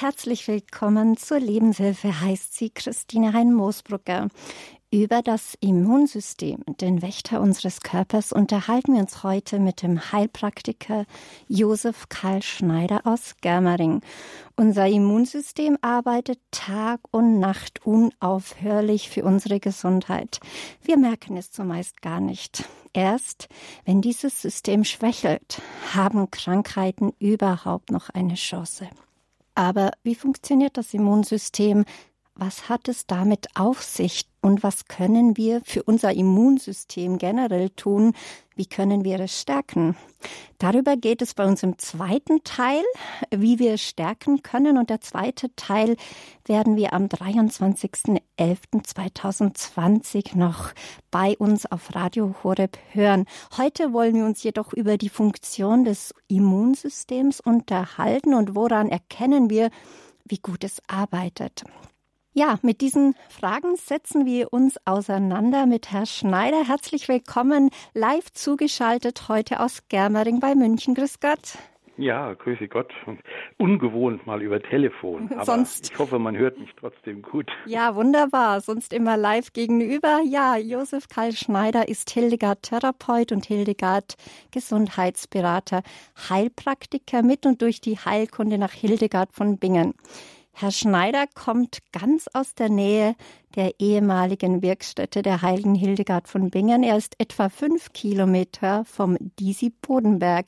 herzlich willkommen zur Lebenshilfe, heißt sie Christine Hein-Moosbrucker. Über das Immunsystem, den Wächter unseres Körpers, unterhalten wir uns heute mit dem Heilpraktiker Josef Karl Schneider aus Germering. Unser Immunsystem arbeitet Tag und Nacht unaufhörlich für unsere Gesundheit. Wir merken es zumeist gar nicht. Erst wenn dieses System schwächelt, haben Krankheiten überhaupt noch eine Chance. Aber wie funktioniert das Immunsystem? Was hat es damit auf sich und was können wir für unser Immunsystem generell tun? Wie können wir es stärken? Darüber geht es bei uns im zweiten Teil, wie wir es stärken können. Und der zweite Teil werden wir am 23.11.2020 noch bei uns auf Radio Horeb hören. Heute wollen wir uns jedoch über die Funktion des Immunsystems unterhalten und woran erkennen wir, wie gut es arbeitet. Ja, mit diesen Fragen setzen wir uns auseinander mit Herrn Schneider. Herzlich willkommen, live zugeschaltet heute aus Germering bei München. Grüß Gott. Ja, grüße Gott. Ungewohnt mal über Telefon. Aber Sonst, ich hoffe, man hört mich trotzdem gut. Ja, wunderbar. Sonst immer live gegenüber. Ja, Josef Karl Schneider ist Hildegard Therapeut und Hildegard Gesundheitsberater, Heilpraktiker mit und durch die Heilkunde nach Hildegard von Bingen. Herr Schneider kommt ganz aus der Nähe der ehemaligen Wirkstätte der heiligen Hildegard von Bingen. Er ist etwa fünf Kilometer vom Disi Bodenberg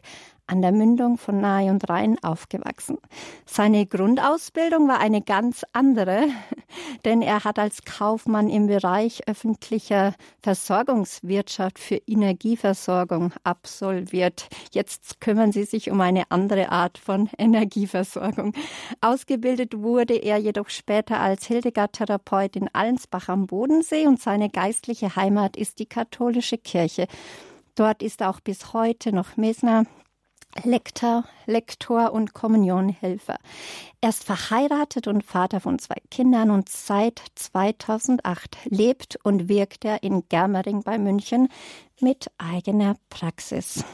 an der Mündung von Nahe und Rhein aufgewachsen. Seine Grundausbildung war eine ganz andere, denn er hat als Kaufmann im Bereich öffentlicher Versorgungswirtschaft für Energieversorgung absolviert. Jetzt kümmern sie sich um eine andere Art von Energieversorgung. Ausgebildet wurde er jedoch später als Hildegard-Therapeut in Allensbach am Bodensee und seine geistliche Heimat ist die katholische Kirche. Dort ist auch bis heute noch Mesner Lektor, Lektor und Kommunionhelfer. Er ist verheiratet und Vater von zwei Kindern und seit 2008 lebt und wirkt er in Germering bei München mit eigener Praxis.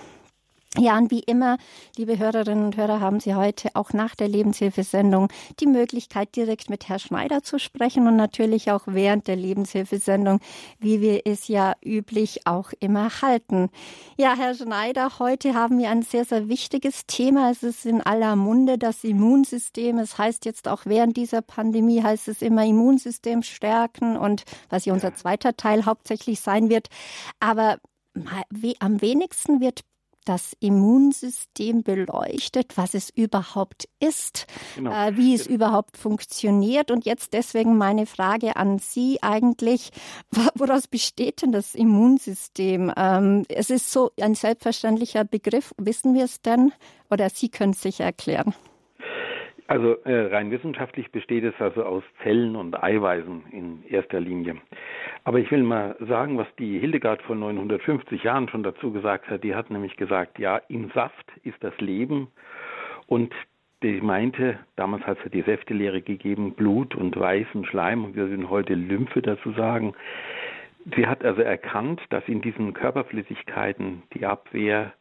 Ja, und wie immer, liebe Hörerinnen und Hörer, haben Sie heute auch nach der Lebenshilfesendung die Möglichkeit, direkt mit Herrn Schneider zu sprechen und natürlich auch während der Lebenshilfesendung, wie wir es ja üblich auch immer halten. Ja, Herr Schneider, heute haben wir ein sehr, sehr wichtiges Thema. Es ist in aller Munde das Immunsystem. Es heißt jetzt auch während dieser Pandemie heißt es immer Immunsystem stärken und was ja unser zweiter Teil hauptsächlich sein wird. Aber am wenigsten wird das Immunsystem beleuchtet, was es überhaupt ist, genau. äh, wie es überhaupt funktioniert. Und jetzt deswegen meine Frage an Sie eigentlich, woraus besteht denn das Immunsystem? Ähm, es ist so ein selbstverständlicher Begriff, wissen wir es denn? Oder Sie können es sich erklären. Also äh, rein wissenschaftlich besteht es also aus Zellen und Eiweißen in erster Linie. Aber ich will mal sagen, was die Hildegard vor 950 Jahren schon dazu gesagt hat. Die hat nämlich gesagt, ja, im Saft ist das Leben. Und die meinte, damals hat sie die Säftelehre gegeben, Blut und weißen Schleim, und wir sind heute Lymphe dazu sagen. Sie hat also erkannt, dass in diesen Körperflüssigkeiten die Abwehr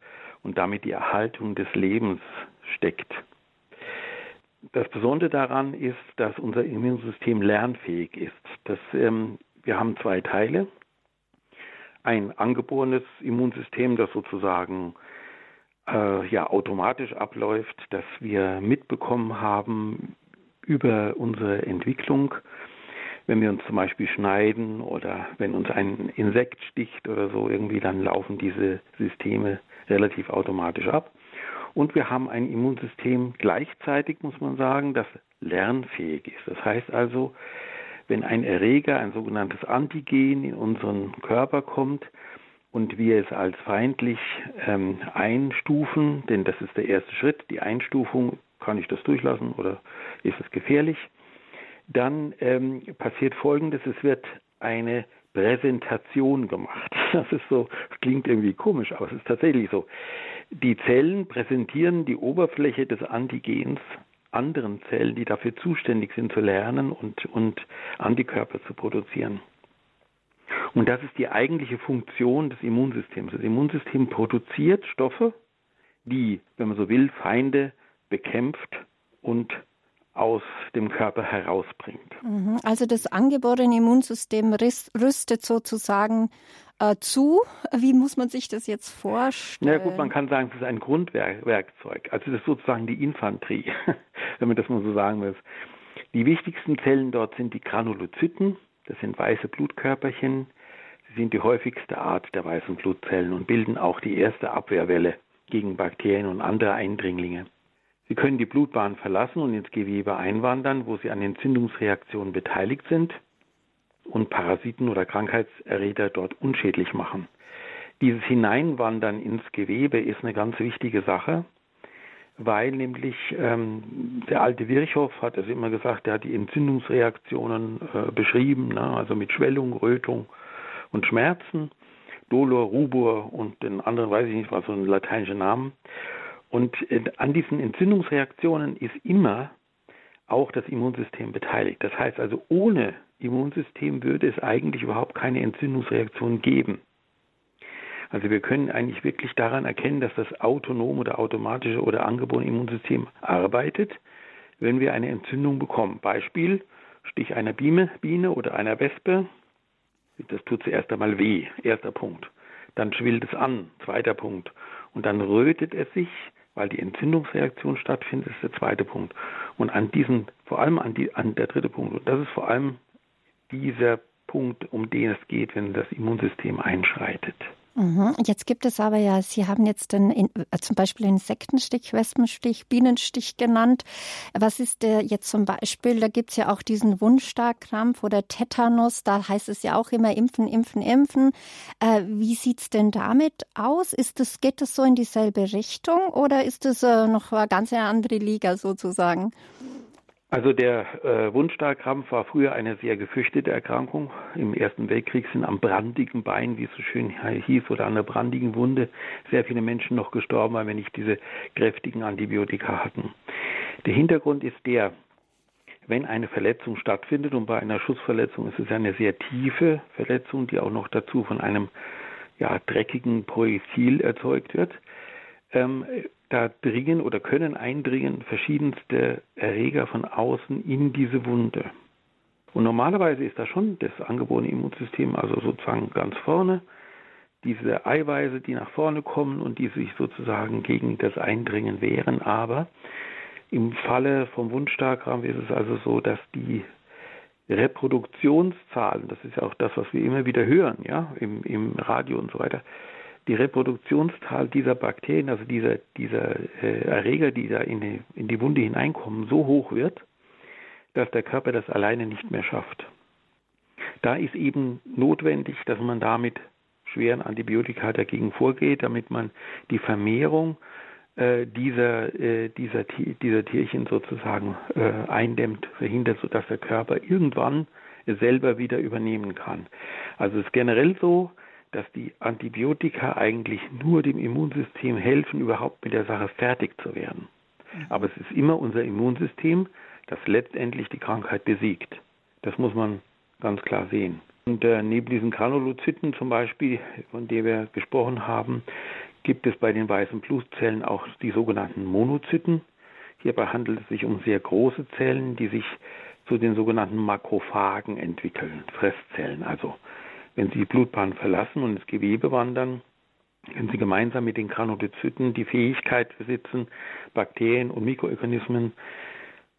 und damit die Erhaltung des Lebens steckt. Das Besondere daran ist, dass unser Immunsystem lernfähig ist. Das ähm, wir haben zwei Teile. Ein angeborenes Immunsystem, das sozusagen äh, ja automatisch abläuft, das wir mitbekommen haben über unsere Entwicklung. Wenn wir uns zum Beispiel schneiden oder wenn uns ein Insekt sticht oder so irgendwie, dann laufen diese Systeme relativ automatisch ab. Und wir haben ein Immunsystem gleichzeitig, muss man sagen, das lernfähig ist. Das heißt also, wenn ein Erreger, ein sogenanntes Antigen in unseren Körper kommt und wir es als feindlich ähm, einstufen, denn das ist der erste Schritt, die Einstufung, kann ich das durchlassen oder ist es gefährlich, dann ähm, passiert Folgendes, es wird eine Präsentation gemacht. Das ist so, klingt irgendwie komisch, aber es ist tatsächlich so. Die Zellen präsentieren die Oberfläche des Antigens anderen Zellen, die dafür zuständig sind zu lernen und, und Antikörper zu produzieren. Und das ist die eigentliche Funktion des Immunsystems. Das Immunsystem produziert Stoffe, die, wenn man so will, Feinde bekämpft und aus dem Körper herausbringt. Mhm. Also das angeborene Immunsystem rüstet sozusagen äh, zu. Wie muss man sich das jetzt vorstellen? Na gut, man kann sagen, es ist ein Grundwerkzeug. Also das ist sozusagen die Infanterie, wenn man das mal so sagen will. Die wichtigsten Zellen dort sind die Granulozyten. Das sind weiße Blutkörperchen. Sie sind die häufigste Art der weißen Blutzellen und bilden auch die erste Abwehrwelle gegen Bakterien und andere Eindringlinge. Sie können die Blutbahn verlassen und ins Gewebe einwandern, wo sie an Entzündungsreaktionen beteiligt sind und Parasiten oder Krankheitserreger dort unschädlich machen. Dieses Hineinwandern ins Gewebe ist eine ganz wichtige Sache, weil nämlich ähm, der alte Virchow hat es immer gesagt, der hat die Entzündungsreaktionen äh, beschrieben, ne? also mit Schwellung, Rötung und Schmerzen. Dolor, Rubor und den anderen weiß ich nicht, was so ein lateinischer Namen. Und äh, an diesen Entzündungsreaktionen ist immer auch das Immunsystem beteiligt. Das heißt also, ohne Immunsystem würde es eigentlich überhaupt keine Entzündungsreaktion geben. Also wir können eigentlich wirklich daran erkennen, dass das autonome oder automatische oder angeborene Immunsystem arbeitet, wenn wir eine Entzündung bekommen. Beispiel, Stich einer Biene, Biene oder einer Wespe. Das tut zuerst einmal weh, erster Punkt. Dann schwillt es an, zweiter Punkt. Und dann rötet es sich, weil die Entzündungsreaktion stattfindet, ist der zweite Punkt. Und an diesen, vor allem an, die, an der dritte Punkt, und das ist vor allem dieser Punkt, um den es geht, wenn das Immunsystem einschreitet. Mhm. Jetzt gibt es aber ja, Sie haben jetzt den, äh, zum Beispiel Insektenstich, Wespenstich, Bienenstich genannt. Was ist der jetzt zum Beispiel? Da gibt es ja auch diesen Wundstarkrampf oder Tetanus. Da heißt es ja auch immer impfen, impfen, impfen. Äh, wie es denn damit aus? Ist das, geht das so in dieselbe Richtung oder ist das äh, noch eine ganz andere Liga sozusagen? Also der äh, Wundstarkrampf war früher eine sehr gefürchtete Erkrankung. Im Ersten Weltkrieg sind am brandigen Bein, wie es so schön hieß, oder an der brandigen Wunde sehr viele Menschen noch gestorben, weil wir nicht diese kräftigen Antibiotika hatten. Der Hintergrund ist der, wenn eine Verletzung stattfindet, und bei einer Schussverletzung ist es eine sehr tiefe Verletzung, die auch noch dazu von einem ja, dreckigen Projektil erzeugt wird, ähm, da dringen oder können eindringen verschiedenste Erreger von außen in diese Wunde. Und normalerweise ist da schon das angeborene Immunsystem, also sozusagen ganz vorne, diese Eiweiße, die nach vorne kommen und die sich sozusagen gegen das Eindringen wehren. Aber im Falle vom Wundstarkrampf ist es also so, dass die Reproduktionszahlen, das ist ja auch das, was wir immer wieder hören, ja, im, im Radio und so weiter, die Reproduktionszahl dieser Bakterien, also dieser, dieser äh, Erreger, die da in die, in die Wunde hineinkommen, so hoch wird, dass der Körper das alleine nicht mehr schafft. Da ist eben notwendig, dass man damit schweren Antibiotika dagegen vorgeht, damit man die Vermehrung äh, dieser, äh, dieser, dieser Tierchen sozusagen äh, eindämmt, verhindert, sodass der Körper irgendwann selber wieder übernehmen kann. Also es ist generell so, dass die Antibiotika eigentlich nur dem Immunsystem helfen, überhaupt mit der Sache fertig zu werden. Aber es ist immer unser Immunsystem, das letztendlich die Krankheit besiegt. Das muss man ganz klar sehen. Und äh, neben diesen Granulozyten zum Beispiel, von denen wir gesprochen haben, gibt es bei den weißen Blutzellen auch die sogenannten Monozyten. Hierbei handelt es sich um sehr große Zellen, die sich zu den sogenannten Makrophagen entwickeln, Fresszellen also. Wenn sie die Blutbahn verlassen und ins Gewebe wandern, können sie gemeinsam mit den Granulozyten die Fähigkeit besitzen, Bakterien und Mikroorganismen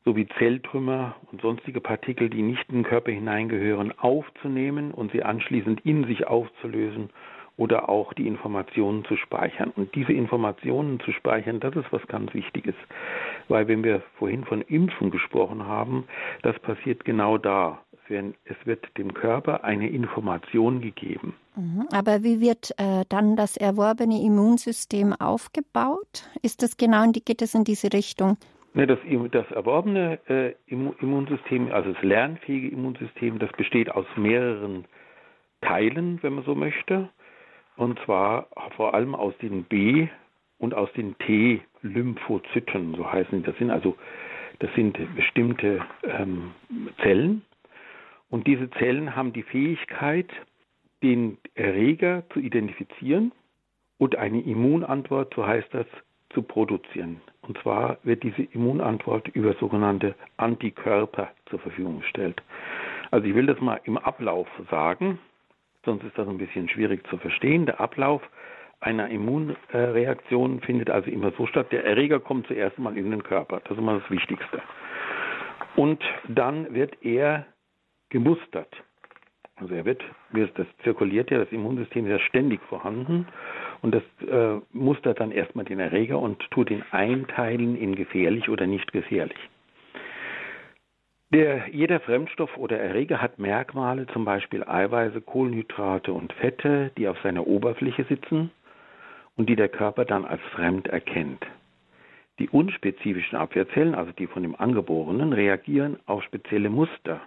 sowie Zelltrümmer und sonstige Partikel, die nicht in den Körper hineingehören, aufzunehmen und sie anschließend in sich aufzulösen oder auch die Informationen zu speichern. Und diese Informationen zu speichern, das ist was ganz Wichtiges. Weil wenn wir vorhin von Impfen gesprochen haben, das passiert genau da es wird dem Körper eine Information gegeben. Mhm. Aber wie wird äh, dann das erworbene Immunsystem aufgebaut? Ist das genau, geht es in diese Richtung? Ne, das, das erworbene äh, Immunsystem, also das lernfähige Immunsystem, das besteht aus mehreren Teilen, wenn man so möchte. Und zwar vor allem aus den B- und aus den T-Lymphozyten, so heißen die. Das sind also das sind bestimmte ähm, Zellen, und diese Zellen haben die Fähigkeit, den Erreger zu identifizieren und eine Immunantwort, so heißt das, zu produzieren. Und zwar wird diese Immunantwort über sogenannte Antikörper zur Verfügung gestellt. Also ich will das mal im Ablauf sagen, sonst ist das ein bisschen schwierig zu verstehen. Der Ablauf einer Immunreaktion findet also immer so statt, der Erreger kommt zuerst mal in den Körper, das ist immer das Wichtigste. Und dann wird er gemustert. Also er wird, das zirkuliert ja, das Immunsystem ist ja ständig vorhanden und das äh, mustert dann erstmal den Erreger und tut ihn einteilen in gefährlich oder nicht gefährlich. Der, jeder Fremdstoff oder Erreger hat Merkmale, zum Beispiel Eiweiße, Kohlenhydrate und Fette, die auf seiner Oberfläche sitzen und die der Körper dann als fremd erkennt. Die unspezifischen Abwehrzellen, also die von dem Angeborenen, reagieren auf spezielle Muster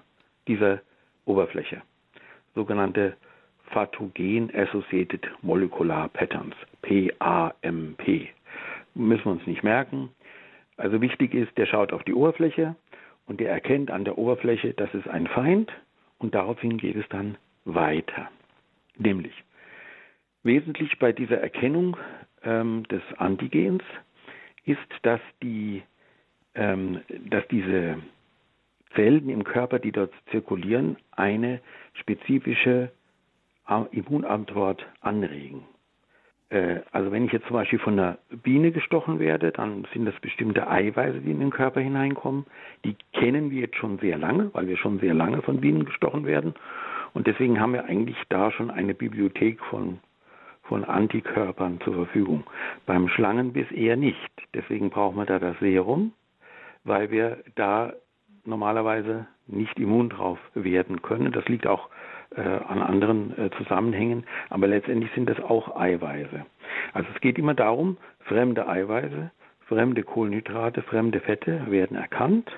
dieser Oberfläche sogenannte Pathogen Associated Molecular Patterns, PAMP. Müssen wir uns nicht merken. Also wichtig ist, der schaut auf die Oberfläche und der erkennt an der Oberfläche, das ist ein Feind und daraufhin geht es dann weiter. Nämlich, wesentlich bei dieser Erkennung ähm, des Antigens ist, dass, die, ähm, dass diese Zellen im Körper, die dort zirkulieren, eine spezifische Immunantwort anregen. Äh, also wenn ich jetzt zum Beispiel von einer Biene gestochen werde, dann sind das bestimmte Eiweiße, die in den Körper hineinkommen. Die kennen wir jetzt schon sehr lange, weil wir schon sehr lange von Bienen gestochen werden. Und deswegen haben wir eigentlich da schon eine Bibliothek von, von Antikörpern zur Verfügung. Beim Schlangenbiss eher nicht. Deswegen brauchen wir da das Serum, weil wir da normalerweise nicht immun drauf werden können. Das liegt auch äh, an anderen äh, Zusammenhängen, aber letztendlich sind das auch Eiweiße. Also es geht immer darum, fremde Eiweiße, fremde Kohlenhydrate, fremde Fette werden erkannt,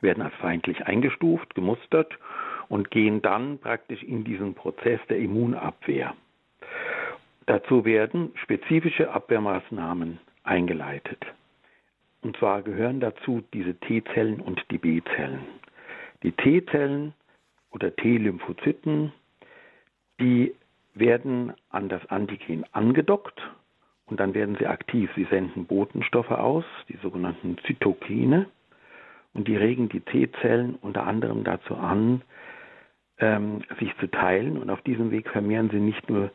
werden als feindlich eingestuft, gemustert und gehen dann praktisch in diesen Prozess der Immunabwehr. Dazu werden spezifische Abwehrmaßnahmen eingeleitet. Und zwar gehören dazu diese T-Zellen und die B-Zellen. Die T-Zellen oder T-Lymphozyten, die werden an das Antigen angedockt und dann werden sie aktiv. Sie senden Botenstoffe aus, die sogenannten Zytokine, und die regen die T-Zellen unter anderem dazu an, ähm, sich zu teilen. Und auf diesem Weg vermehren sie nicht nur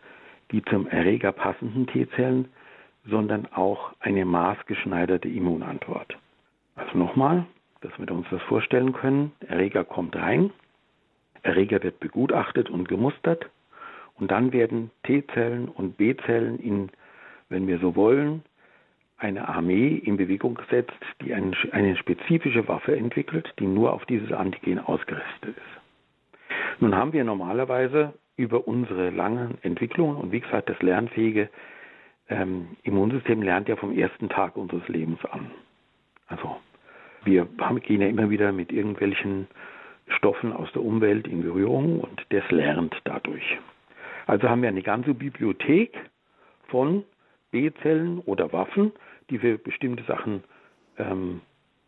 die zum Erreger passenden T-Zellen, sondern auch eine maßgeschneiderte Immunantwort. Also nochmal, dass wir uns das vorstellen können. Erreger kommt rein, Erreger wird begutachtet und gemustert und dann werden T-Zellen und B-Zellen in, wenn wir so wollen, eine Armee in Bewegung gesetzt, die eine, eine spezifische Waffe entwickelt, die nur auf dieses Antigen ausgerüstet ist. Nun haben wir normalerweise über unsere langen Entwicklungen und wie gesagt, das lernfähige ähm, Immunsystem lernt ja vom ersten Tag unseres Lebens an. Also wir gehen ja immer wieder mit irgendwelchen Stoffen aus der Umwelt in Berührung und das lernt dadurch. Also haben wir eine ganze Bibliothek von B-Zellen oder Waffen, die für bestimmte Sachen ähm,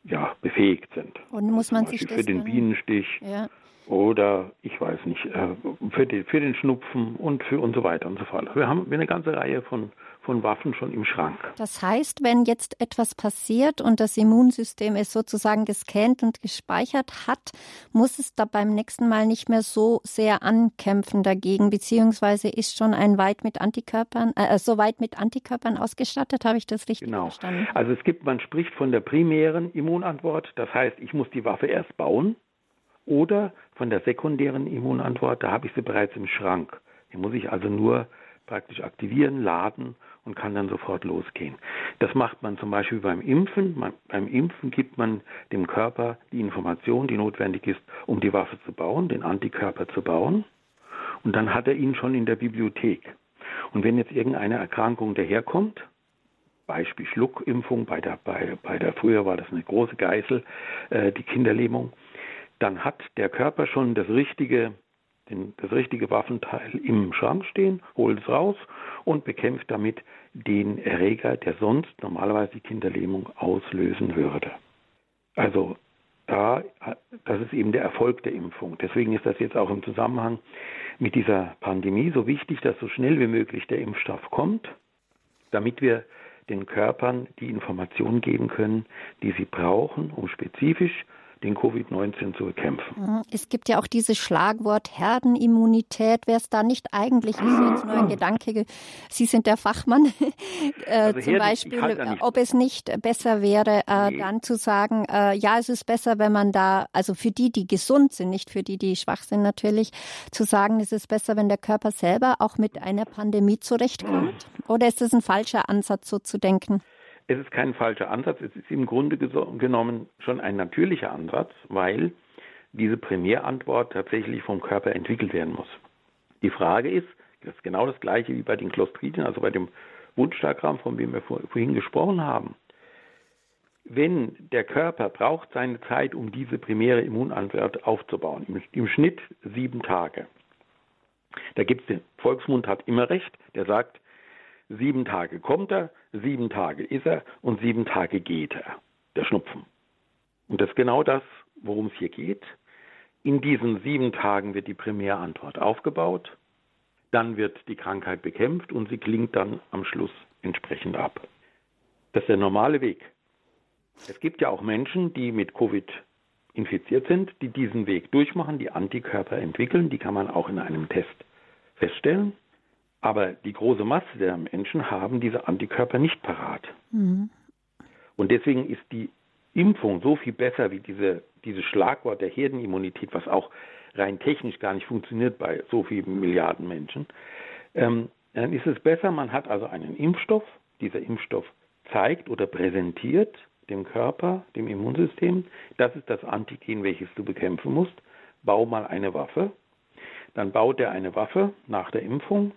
ja, befähigt sind. Und muss man sich für den Bienenstich ja. Oder ich weiß nicht, äh, für, die, für den Schnupfen und für und so weiter und so fort. Wir haben eine ganze Reihe von von Waffen schon im Schrank. Das heißt, wenn jetzt etwas passiert und das Immunsystem es sozusagen gescannt und gespeichert hat, muss es da beim nächsten Mal nicht mehr so sehr ankämpfen dagegen, beziehungsweise ist schon ein weit mit Antikörpern, äh, so weit mit Antikörpern ausgestattet, habe ich das richtig genau. verstanden? Also es gibt, man spricht von der primären Immunantwort, das heißt, ich muss die Waffe erst bauen, oder von der sekundären Immunantwort, da habe ich sie bereits im Schrank. Die muss ich also nur praktisch aktivieren, laden und kann dann sofort losgehen. Das macht man zum Beispiel beim Impfen. Man, beim Impfen gibt man dem Körper die Information, die notwendig ist, um die Waffe zu bauen, den Antikörper zu bauen. Und dann hat er ihn schon in der Bibliothek. Und wenn jetzt irgendeine Erkrankung daherkommt, Beispiel Schluckimpfung, bei der, bei, bei der früher war das eine große Geißel, äh, die Kinderlähmung, dann hat der Körper schon das richtige den, das richtige Waffenteil im Schrank stehen, holt es raus und bekämpft damit den Erreger, der sonst normalerweise die Kinderlähmung auslösen würde. Also da, das ist eben der Erfolg der Impfung. Deswegen ist das jetzt auch im Zusammenhang mit dieser Pandemie so wichtig, dass so schnell wie möglich der Impfstoff kommt, damit wir den Körpern die Informationen geben können, die sie brauchen, um spezifisch den Covid-19 zu bekämpfen. Mhm. Es gibt ja auch dieses Schlagwort Herdenimmunität. Wäre es da nicht eigentlich, ist jetzt nur ein Gedanke, Sie sind der Fachmann, äh, also zum Beispiel, ob es nicht besser wäre, äh, nee. dann zu sagen, äh, ja, es ist besser, wenn man da, also für die, die gesund sind, nicht für die, die schwach sind natürlich, zu sagen, es ist besser, wenn der Körper selber auch mit einer Pandemie zurechtkommt? Oder ist das ein falscher Ansatz, so zu denken? Es ist kein falscher Ansatz, es ist im Grunde genommen schon ein natürlicher Ansatz, weil diese Primärantwort tatsächlich vom Körper entwickelt werden muss. Die Frage ist, das ist genau das gleiche wie bei den Clostridien, also bei dem Wundstagramm, von dem wir vorhin gesprochen haben. Wenn der Körper braucht seine Zeit, um diese primäre Immunantwort aufzubauen, im, im Schnitt sieben Tage. Da gibt es den Volksmund hat immer recht, der sagt, Sieben Tage kommt er, sieben Tage ist er und sieben Tage geht er, der Schnupfen. Und das ist genau das, worum es hier geht. In diesen sieben Tagen wird die Primärantwort aufgebaut, dann wird die Krankheit bekämpft und sie klingt dann am Schluss entsprechend ab. Das ist der normale Weg. Es gibt ja auch Menschen, die mit Covid infiziert sind, die diesen Weg durchmachen, die Antikörper entwickeln, die kann man auch in einem Test feststellen. Aber die große Masse der Menschen haben diese Antikörper nicht parat. Mhm. Und deswegen ist die Impfung so viel besser wie diese, dieses Schlagwort der Herdenimmunität, was auch rein technisch gar nicht funktioniert bei so vielen Milliarden Menschen. Ähm, dann ist es besser, man hat also einen Impfstoff. Dieser Impfstoff zeigt oder präsentiert dem Körper, dem Immunsystem, das ist das Antigen, welches du bekämpfen musst. Bau mal eine Waffe. Dann baut er eine Waffe nach der Impfung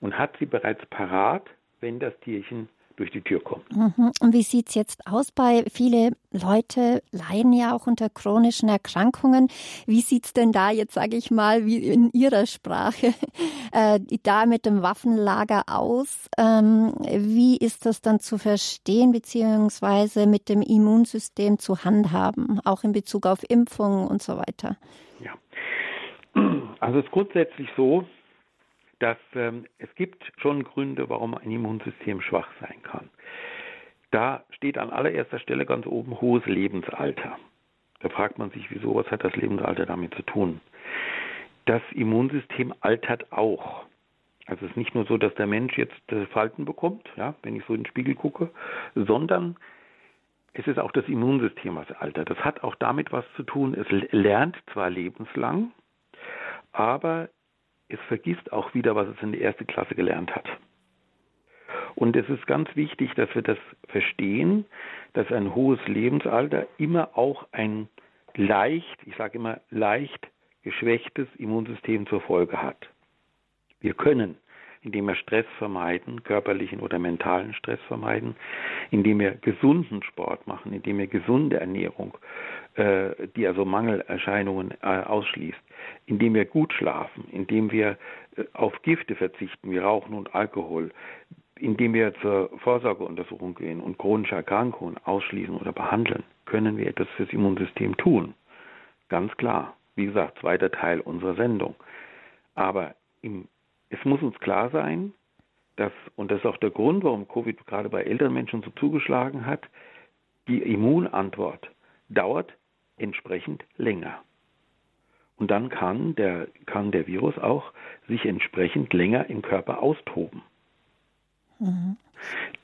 und hat sie bereits parat, wenn das Tierchen durch die Tür kommt. Mhm. Und wie sieht es jetzt aus bei viele Leute leiden ja auch unter chronischen Erkrankungen. Wie sieht es denn da jetzt, sage ich mal, wie in Ihrer Sprache, äh, da mit dem Waffenlager aus? Ähm, wie ist das dann zu verstehen, beziehungsweise mit dem Immunsystem zu handhaben, auch in Bezug auf Impfungen und so weiter? Ja, also es ist grundsätzlich so, dass ähm, es gibt schon Gründe, warum ein Immunsystem schwach sein kann. Da steht an allererster Stelle ganz oben hohes Lebensalter. Da fragt man sich, wieso, was hat das Lebensalter damit zu tun? Das Immunsystem altert auch. Also es ist nicht nur so, dass der Mensch jetzt Falten bekommt, ja, wenn ich so in den Spiegel gucke, sondern es ist auch das Immunsystem, was altert. Das hat auch damit was zu tun. Es lernt zwar lebenslang, aber es vergisst auch wieder, was es in der ersten Klasse gelernt hat. Und es ist ganz wichtig, dass wir das verstehen, dass ein hohes Lebensalter immer auch ein leicht, ich sage immer leicht geschwächtes Immunsystem zur Folge hat. Wir können, indem wir Stress vermeiden, körperlichen oder mentalen Stress vermeiden, indem wir gesunden Sport machen, indem wir gesunde Ernährung, äh, die also Mangelerscheinungen äh, ausschließt, indem wir gut schlafen, indem wir äh, auf Gifte verzichten wie Rauchen und Alkohol, indem wir zur Vorsorgeuntersuchung gehen und chronische Erkrankungen ausschließen oder behandeln, können wir etwas fürs Immunsystem tun. Ganz klar. Wie gesagt, zweiter Teil unserer Sendung. Aber im, es muss uns klar sein, dass, und das ist auch der Grund, warum Covid gerade bei älteren Menschen so zugeschlagen hat, die Immunantwort dauert entsprechend länger. Und dann kann der, kann der Virus auch sich entsprechend länger im Körper austoben. Mhm.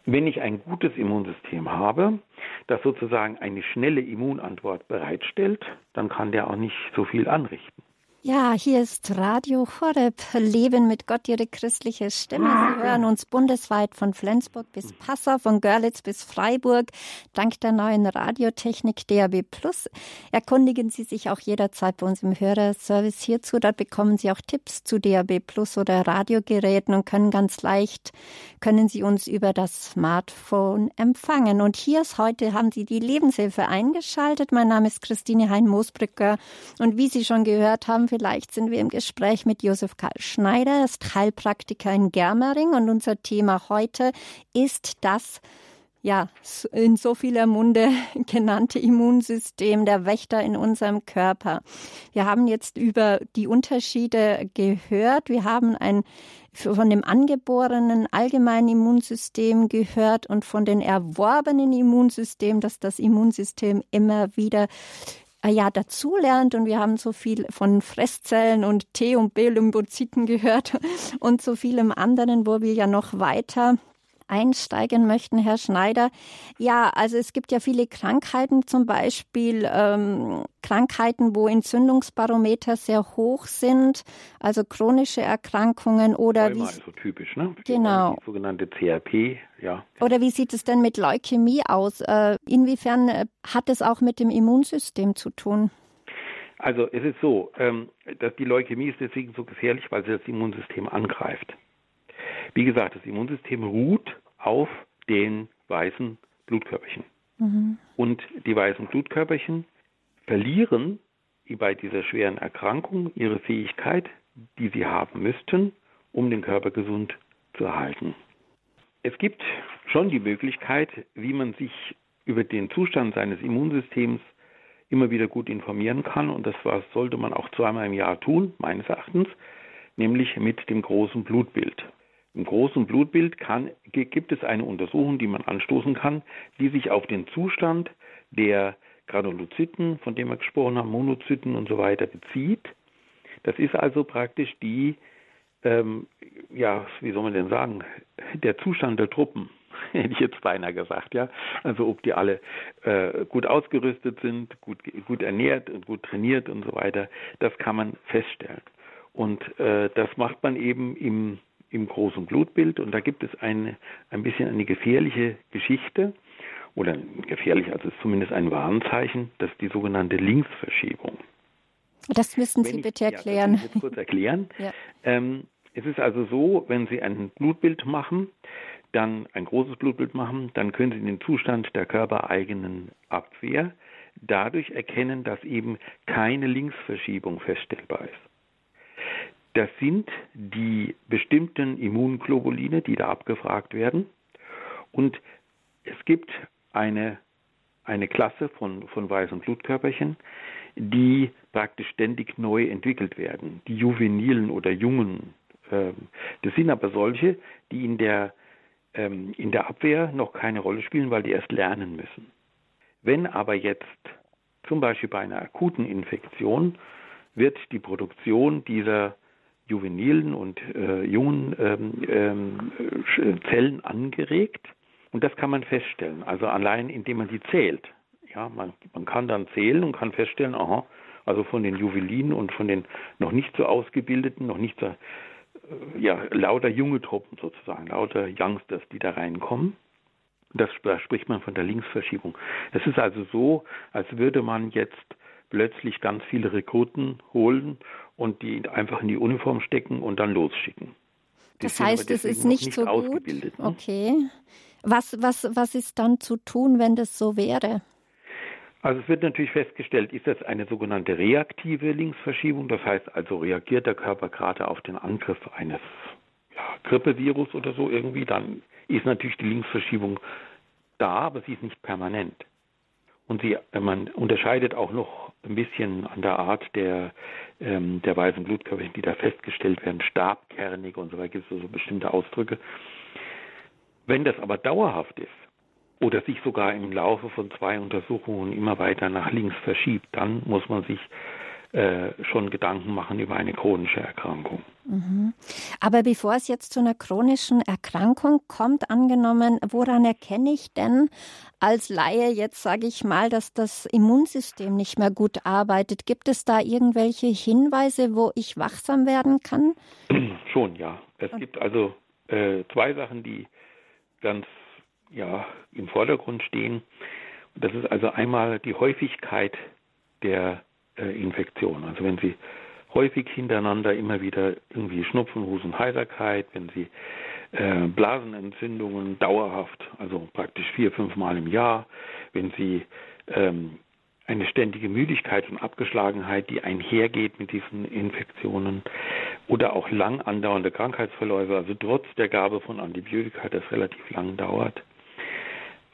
Wenn ich ein gutes Immunsystem habe, das sozusagen eine schnelle Immunantwort bereitstellt, dann kann der auch nicht so viel anrichten. Ja, hier ist Radio Horeb, Leben mit Gott, Ihre christliche Stimme. Sie hören uns bundesweit von Flensburg bis Passau, von Görlitz bis Freiburg. Dank der neuen Radiotechnik DAB Plus erkundigen Sie sich auch jederzeit bei uns im Hörerservice hierzu. Dort bekommen Sie auch Tipps zu DAB Plus oder Radiogeräten und können ganz leicht, können Sie uns über das Smartphone empfangen. Und hier ist heute, haben Sie die Lebenshilfe eingeschaltet. Mein Name ist Christine Hein-Moosbrücker und wie Sie schon gehört haben, Vielleicht sind wir im Gespräch mit Josef Karl Schneider, er ist Heilpraktiker in Germering und unser Thema heute ist das ja, in so vieler Munde genannte Immunsystem, der Wächter in unserem Körper. Wir haben jetzt über die Unterschiede gehört. Wir haben ein von dem angeborenen allgemeinen Immunsystem gehört und von den erworbenen Immunsystem, dass das Immunsystem immer wieder ja dazulernt und wir haben so viel von Fresszellen und T- und B-Lymphozyten gehört und so vielem anderen, wo wir ja noch weiter einsteigen möchten, Herr Schneider. Ja, also es gibt ja viele Krankheiten, zum Beispiel ähm, Krankheiten, wo Entzündungsbarometer sehr hoch sind, also chronische Erkrankungen oder wie ist so typisch, ne? Genau. Die sogenannte CRP, ja. Oder wie sieht es denn mit Leukämie aus? Äh, inwiefern äh, hat es auch mit dem Immunsystem zu tun? Also es ist so, ähm, dass die Leukämie ist deswegen so gefährlich, weil sie das Immunsystem angreift. Wie gesagt, das Immunsystem ruht auf den weißen Blutkörperchen. Mhm. Und die weißen Blutkörperchen verlieren bei dieser schweren Erkrankung ihre Fähigkeit, die sie haben müssten, um den Körper gesund zu erhalten. Es gibt schon die Möglichkeit, wie man sich über den Zustand seines Immunsystems immer wieder gut informieren kann. Und das sollte man auch zweimal im Jahr tun, meines Erachtens, nämlich mit dem großen Blutbild. Im großen Blutbild kann, gibt es eine Untersuchung, die man anstoßen kann, die sich auf den Zustand der Granulozyten, von dem wir gesprochen haben, Monozyten und so weiter bezieht. Das ist also praktisch die, ähm, ja, wie soll man denn sagen, der Zustand der Truppen, hätte ich jetzt beinahe gesagt, ja. Also ob die alle äh, gut ausgerüstet sind, gut, gut ernährt und gut trainiert und so weiter, das kann man feststellen. Und äh, das macht man eben im im großen Blutbild und da gibt es eine, ein bisschen eine gefährliche Geschichte oder gefährlich, also ist zumindest ein Warnzeichen, dass die sogenannte Linksverschiebung. Das müssen Sie ich, bitte erklären. Ja, das ich kurz erklären. ja. ähm, es ist also so, wenn Sie ein Blutbild machen, dann ein großes Blutbild machen, dann können Sie den Zustand der körpereigenen Abwehr dadurch erkennen, dass eben keine Linksverschiebung feststellbar ist. Das sind die bestimmten Immunglobuline, die da abgefragt werden. Und es gibt eine, eine Klasse von, von weißen Blutkörperchen, die praktisch ständig neu entwickelt werden. Die juvenilen oder jungen. Ähm, das sind aber solche, die in der, ähm, in der Abwehr noch keine Rolle spielen, weil die erst lernen müssen. Wenn aber jetzt zum Beispiel bei einer akuten Infektion wird die Produktion dieser juvenilen und äh, jungen ähm, ähm, Zellen angeregt. Und das kann man feststellen, also allein indem man sie zählt. Ja, man, man kann dann zählen und kann feststellen, aha, also von den Juwelinen und von den noch nicht so ausgebildeten, noch nicht so, äh, ja, lauter junge Truppen sozusagen, lauter Youngsters, die da reinkommen. Das, da spricht man von der Linksverschiebung. Es ist also so, als würde man jetzt plötzlich ganz viele Rekruten holen und die einfach in die Uniform stecken und dann losschicken. Die das heißt, es ist nicht, nicht so gut. Ne? Okay. Was, was, was ist dann zu tun, wenn das so wäre? Also es wird natürlich festgestellt, ist das eine sogenannte reaktive Linksverschiebung, das heißt also reagiert der Körper gerade auf den Angriff eines ja, Grippevirus oder so irgendwie, dann ist natürlich die Linksverschiebung da, aber sie ist nicht permanent. Und sie, man unterscheidet auch noch ein bisschen an der Art der, ähm, der weißen Blutkörperchen, die da festgestellt werden, stabkernig und so weiter, gibt es so bestimmte Ausdrücke. Wenn das aber dauerhaft ist oder sich sogar im Laufe von zwei Untersuchungen immer weiter nach links verschiebt, dann muss man sich äh, schon Gedanken machen über eine chronische Erkrankung. Mhm. Aber bevor es jetzt zu einer chronischen Erkrankung kommt, angenommen, woran erkenne ich denn als Laie jetzt, sage ich mal, dass das Immunsystem nicht mehr gut arbeitet? Gibt es da irgendwelche Hinweise, wo ich wachsam werden kann? Schon, ja. Es gibt also äh, zwei Sachen, die ganz ja, im Vordergrund stehen. Das ist also einmal die Häufigkeit der äh, Infektion. Also wenn Sie häufig hintereinander immer wieder irgendwie Schnupfen, Husten, Heiserkeit, wenn Sie äh, Blasenentzündungen dauerhaft, also praktisch vier, fünf Mal im Jahr, wenn Sie ähm, eine ständige Müdigkeit und Abgeschlagenheit, die einhergeht mit diesen Infektionen oder auch lang andauernde Krankheitsverläufe, also trotz der Gabe von Antibiotika, das relativ lang dauert.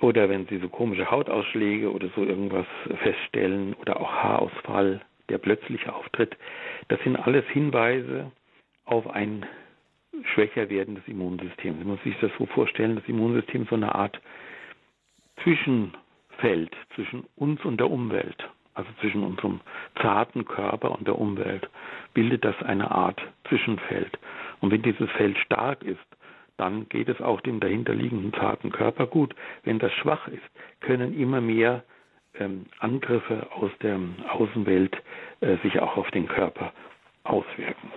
Oder wenn Sie so komische Hautausschläge oder so irgendwas feststellen oder auch Haarausfall, der plötzlich auftritt, das sind alles Hinweise auf ein schwächer werdendes Immunsystem. Sie muss sich das so vorstellen, das Immunsystem so eine Art Zwischenfeld zwischen uns und der Umwelt, also zwischen unserem zarten Körper und der Umwelt, bildet das eine Art Zwischenfeld. Und wenn dieses Feld stark ist, dann geht es auch dem dahinterliegenden zarten Körper gut. Wenn das schwach ist, können immer mehr ähm, Angriffe aus der Außenwelt äh, sich auch auf den Körper auswirken.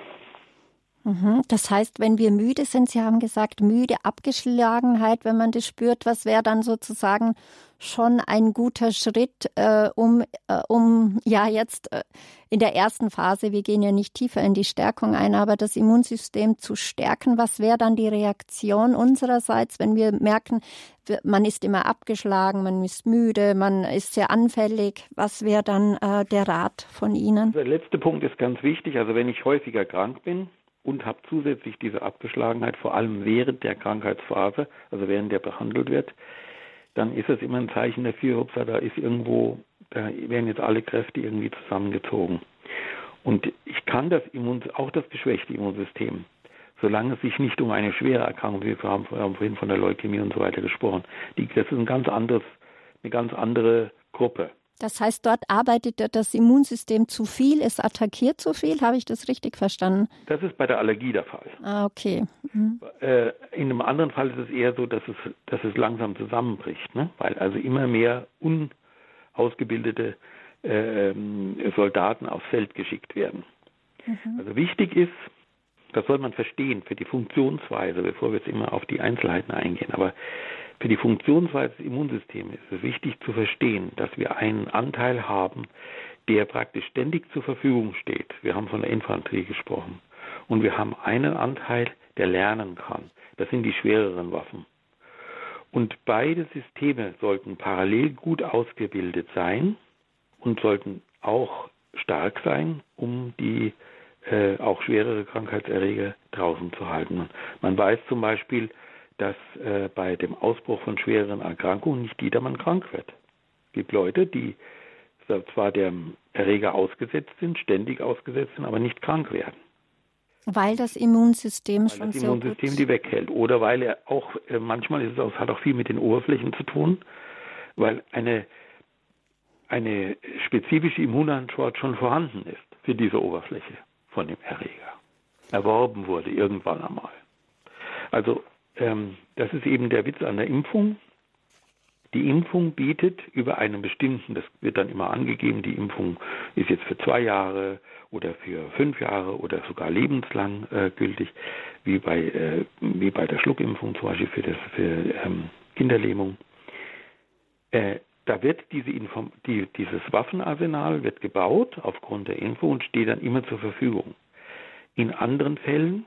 Mhm. Das heißt, wenn wir müde sind, Sie haben gesagt, müde Abgeschlagenheit, wenn man das spürt, was wäre dann sozusagen schon ein guter Schritt, äh, um, äh, um ja jetzt äh, in der ersten Phase, wir gehen ja nicht tiefer in die Stärkung ein, aber das Immunsystem zu stärken. Was wäre dann die Reaktion unsererseits, wenn wir merken, man ist immer abgeschlagen, man ist müde, man ist sehr anfällig? Was wäre dann äh, der Rat von Ihnen? Der letzte Punkt ist ganz wichtig. Also wenn ich häufiger krank bin, und habe zusätzlich diese Abgeschlagenheit, vor allem während der Krankheitsphase, also während der behandelt wird, dann ist es immer ein Zeichen dafür, ups, da ist irgendwo, da werden jetzt alle Kräfte irgendwie zusammengezogen. Und ich kann das Immun, auch das geschwächte Immunsystem, solange es sich nicht um eine schwere Erkrankung, wir haben vorhin von der Leukämie und so weiter gesprochen, die, das ist ein ganz anderes, eine ganz andere Gruppe. Das heißt, dort arbeitet das Immunsystem zu viel, es attackiert zu viel. Habe ich das richtig verstanden? Das ist bei der Allergie der Fall. Ah, okay. Mhm. Äh, in einem anderen Fall ist es eher so, dass es, dass es langsam zusammenbricht, ne? weil also immer mehr unausgebildete äh, Soldaten aufs Feld geschickt werden. Mhm. Also wichtig ist, das soll man verstehen für die Funktionsweise, bevor wir jetzt immer auf die Einzelheiten eingehen. Aber für die Funktionsweise des Immunsystems ist es wichtig zu verstehen, dass wir einen Anteil haben, der praktisch ständig zur Verfügung steht. Wir haben von der Infanterie gesprochen. Und wir haben einen Anteil, der lernen kann. Das sind die schwereren Waffen. Und beide Systeme sollten parallel gut ausgebildet sein und sollten auch stark sein, um die äh, auch schwerere Krankheitserreger draußen zu halten. Man weiß zum Beispiel, dass äh, bei dem Ausbruch von schwereren Erkrankungen nicht jedermann krank wird. Es gibt Leute, die zwar dem Erreger ausgesetzt sind, ständig ausgesetzt sind, aber nicht krank werden. Weil das Immunsystem weil schon das Immunsystem so die weghält. Oder weil er auch, äh, manchmal ist es auch, hat auch viel mit den Oberflächen zu tun, weil eine, eine spezifische Immunantwort schon vorhanden ist für diese Oberfläche von dem Erreger. Erworben wurde irgendwann einmal. Also ähm, das ist eben der Witz an der Impfung. Die Impfung bietet über einen bestimmten, das wird dann immer angegeben, die Impfung ist jetzt für zwei Jahre oder für fünf Jahre oder sogar lebenslang äh, gültig, wie bei, äh, wie bei der Schluckimpfung zum Beispiel für, das, für ähm, Kinderlähmung. Äh, da wird diese Inform die, dieses Waffenarsenal wird gebaut aufgrund der Impfung und steht dann immer zur Verfügung. In anderen Fällen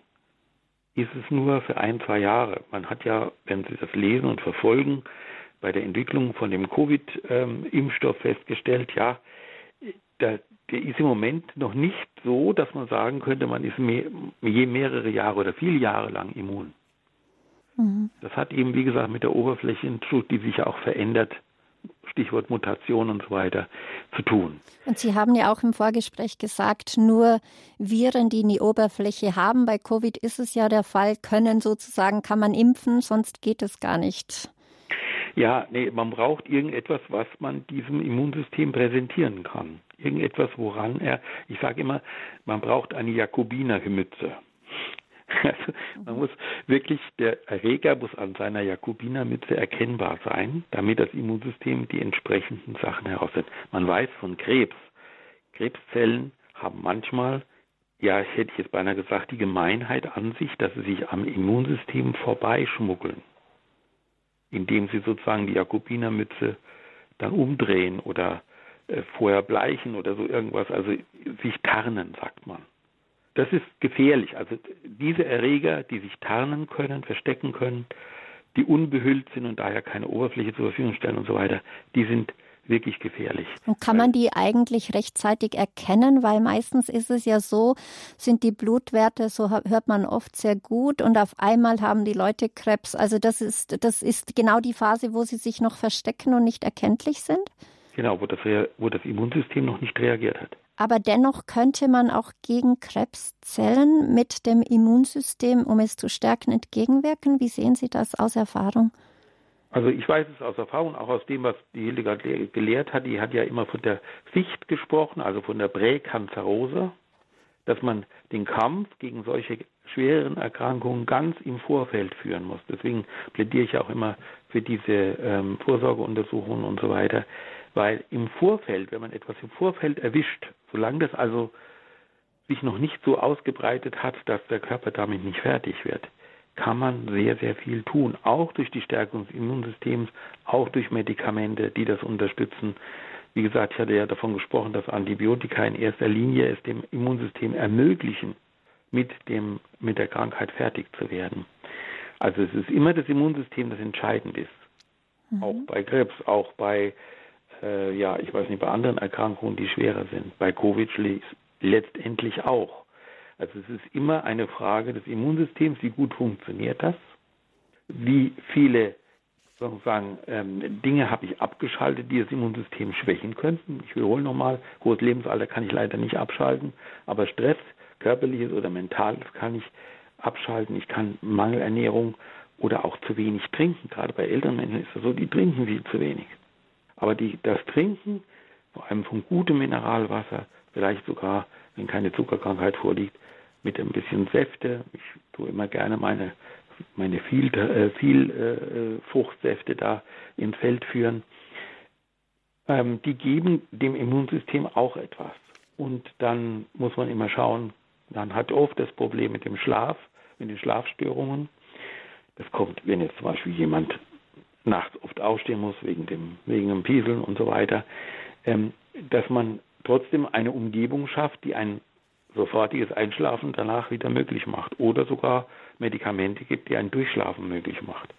ist es nur für ein, zwei Jahre. Man hat ja, wenn Sie das lesen und verfolgen, bei der Entwicklung von dem Covid-Impfstoff festgestellt, ja, der, der, ist im Moment noch nicht so, dass man sagen könnte, man ist mehr, je mehrere Jahre oder viele Jahre lang immun. Mhm. Das hat eben, wie gesagt, mit der Oberfläche, die sich ja auch verändert, Stichwort Mutation und so weiter, zu tun. Und Sie haben ja auch im Vorgespräch gesagt, nur Viren, die die Oberfläche haben, bei Covid ist es ja der Fall, können sozusagen, kann man impfen, sonst geht es gar nicht. Ja, nee, man braucht irgendetwas, was man diesem Immunsystem präsentieren kann. Irgendetwas, woran er, ich sage immer, man braucht eine Jakobinermütze. Also man muss wirklich, der Erreger muss an seiner Jakobinermütze erkennbar sein, damit das Immunsystem die entsprechenden Sachen herausfindet. Man weiß von Krebs, Krebszellen haben manchmal, ja, hätte ich jetzt beinahe gesagt, die Gemeinheit an sich, dass sie sich am Immunsystem vorbeischmuggeln, indem sie sozusagen die Jakobinermütze dann umdrehen oder äh, vorher bleichen oder so irgendwas, also sich tarnen, sagt man. Das ist gefährlich. Also diese Erreger, die sich tarnen können, verstecken können, die unbehüllt sind und daher keine Oberfläche zur Verfügung stellen und so weiter, die sind wirklich gefährlich. Und kann man die eigentlich rechtzeitig erkennen? Weil meistens ist es ja so, sind die Blutwerte, so hört man oft sehr gut und auf einmal haben die Leute Krebs. Also das ist, das ist genau die Phase, wo sie sich noch verstecken und nicht erkenntlich sind? Genau, wo das, wo das Immunsystem noch nicht reagiert hat. Aber dennoch könnte man auch gegen Krebszellen mit dem Immunsystem, um es zu stärken, entgegenwirken. Wie sehen Sie das aus Erfahrung? Also ich weiß es aus Erfahrung, auch aus dem, was die Hildegard gelehrt hat. Die hat ja immer von der Sicht gesprochen, also von der Präkanzerose, dass man den Kampf gegen solche schweren Erkrankungen ganz im Vorfeld führen muss. Deswegen plädiere ich auch immer für diese ähm, Vorsorgeuntersuchungen und so weiter, weil im Vorfeld, wenn man etwas im Vorfeld erwischt, solange das also sich noch nicht so ausgebreitet hat, dass der Körper damit nicht fertig wird, kann man sehr, sehr viel tun, auch durch die Stärkung des Immunsystems, auch durch Medikamente, die das unterstützen. Wie gesagt, ich hatte ja davon gesprochen, dass Antibiotika in erster Linie es dem Immunsystem ermöglichen, mit, dem, mit der Krankheit fertig zu werden. Also es ist immer das Immunsystem, das entscheidend ist. Mhm. Auch bei Krebs, auch bei, äh, ja, ich weiß nicht, bei anderen Erkrankungen, die schwerer sind. Bei Covid letztendlich auch. Also es ist immer eine Frage des Immunsystems, wie gut funktioniert das, wie viele sozusagen ähm, Dinge habe ich abgeschaltet, die das Immunsystem schwächen könnten. Ich wiederhole nochmal, hohes Lebensalter kann ich leider nicht abschalten, aber Stress, körperliches oder mentales kann ich abschalten. Ich kann Mangelernährung oder auch zu wenig trinken. Gerade bei älteren Menschen ist es so, die trinken viel zu wenig. Aber die, das Trinken, vor allem von gutem Mineralwasser, vielleicht sogar, wenn keine Zuckerkrankheit vorliegt, mit ein bisschen Säfte. Ich tue immer gerne meine, meine viel, äh, viel äh, Fruchtsäfte da ins Feld führen. Ähm, die geben dem Immunsystem auch etwas. Und dann muss man immer schauen, dann hat oft das Problem mit dem Schlaf, mit den Schlafstörungen. Das kommt, wenn jetzt zum Beispiel jemand nachts oft aufstehen muss wegen dem, wegen dem Pieseln und so weiter, ähm, dass man trotzdem eine Umgebung schafft, die einen sofortiges Einschlafen danach wieder möglich macht oder sogar Medikamente gibt, die ein Durchschlafen möglich macht.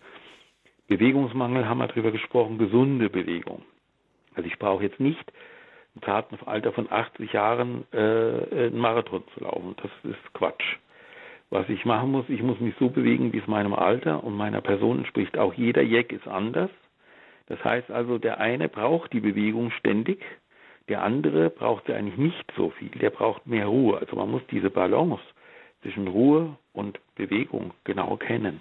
Bewegungsmangel haben wir darüber gesprochen, gesunde Bewegung. Also ich brauche jetzt nicht im zarten Alter von 80 Jahren äh, einen Marathon zu laufen. Das ist Quatsch. Was ich machen muss, ich muss mich so bewegen, wie es meinem Alter und meiner Person entspricht. Auch jeder Jack ist anders. Das heißt also, der eine braucht die Bewegung ständig, der andere braucht ja eigentlich nicht so viel, der braucht mehr Ruhe. Also man muss diese Balance zwischen Ruhe und Bewegung genau kennen.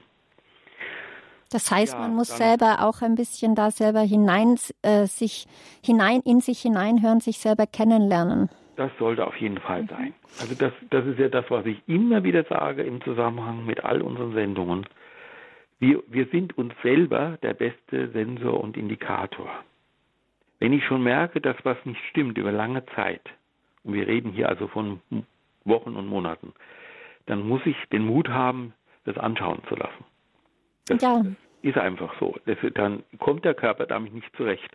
Das heißt, ja, man muss selber auch ein bisschen da selber hinein, äh, sich hinein, in sich hineinhören, sich selber kennenlernen. Das sollte auf jeden Fall mhm. sein. Also das, das ist ja das, was ich immer wieder sage im Zusammenhang mit all unseren Sendungen. Wir, wir sind uns selber der beste Sensor und Indikator. Wenn ich schon merke, dass was nicht stimmt über lange Zeit, und wir reden hier also von Wochen und Monaten, dann muss ich den Mut haben, das anschauen zu lassen. Das ja. ist einfach so. Das, dann kommt der Körper damit nicht zurecht.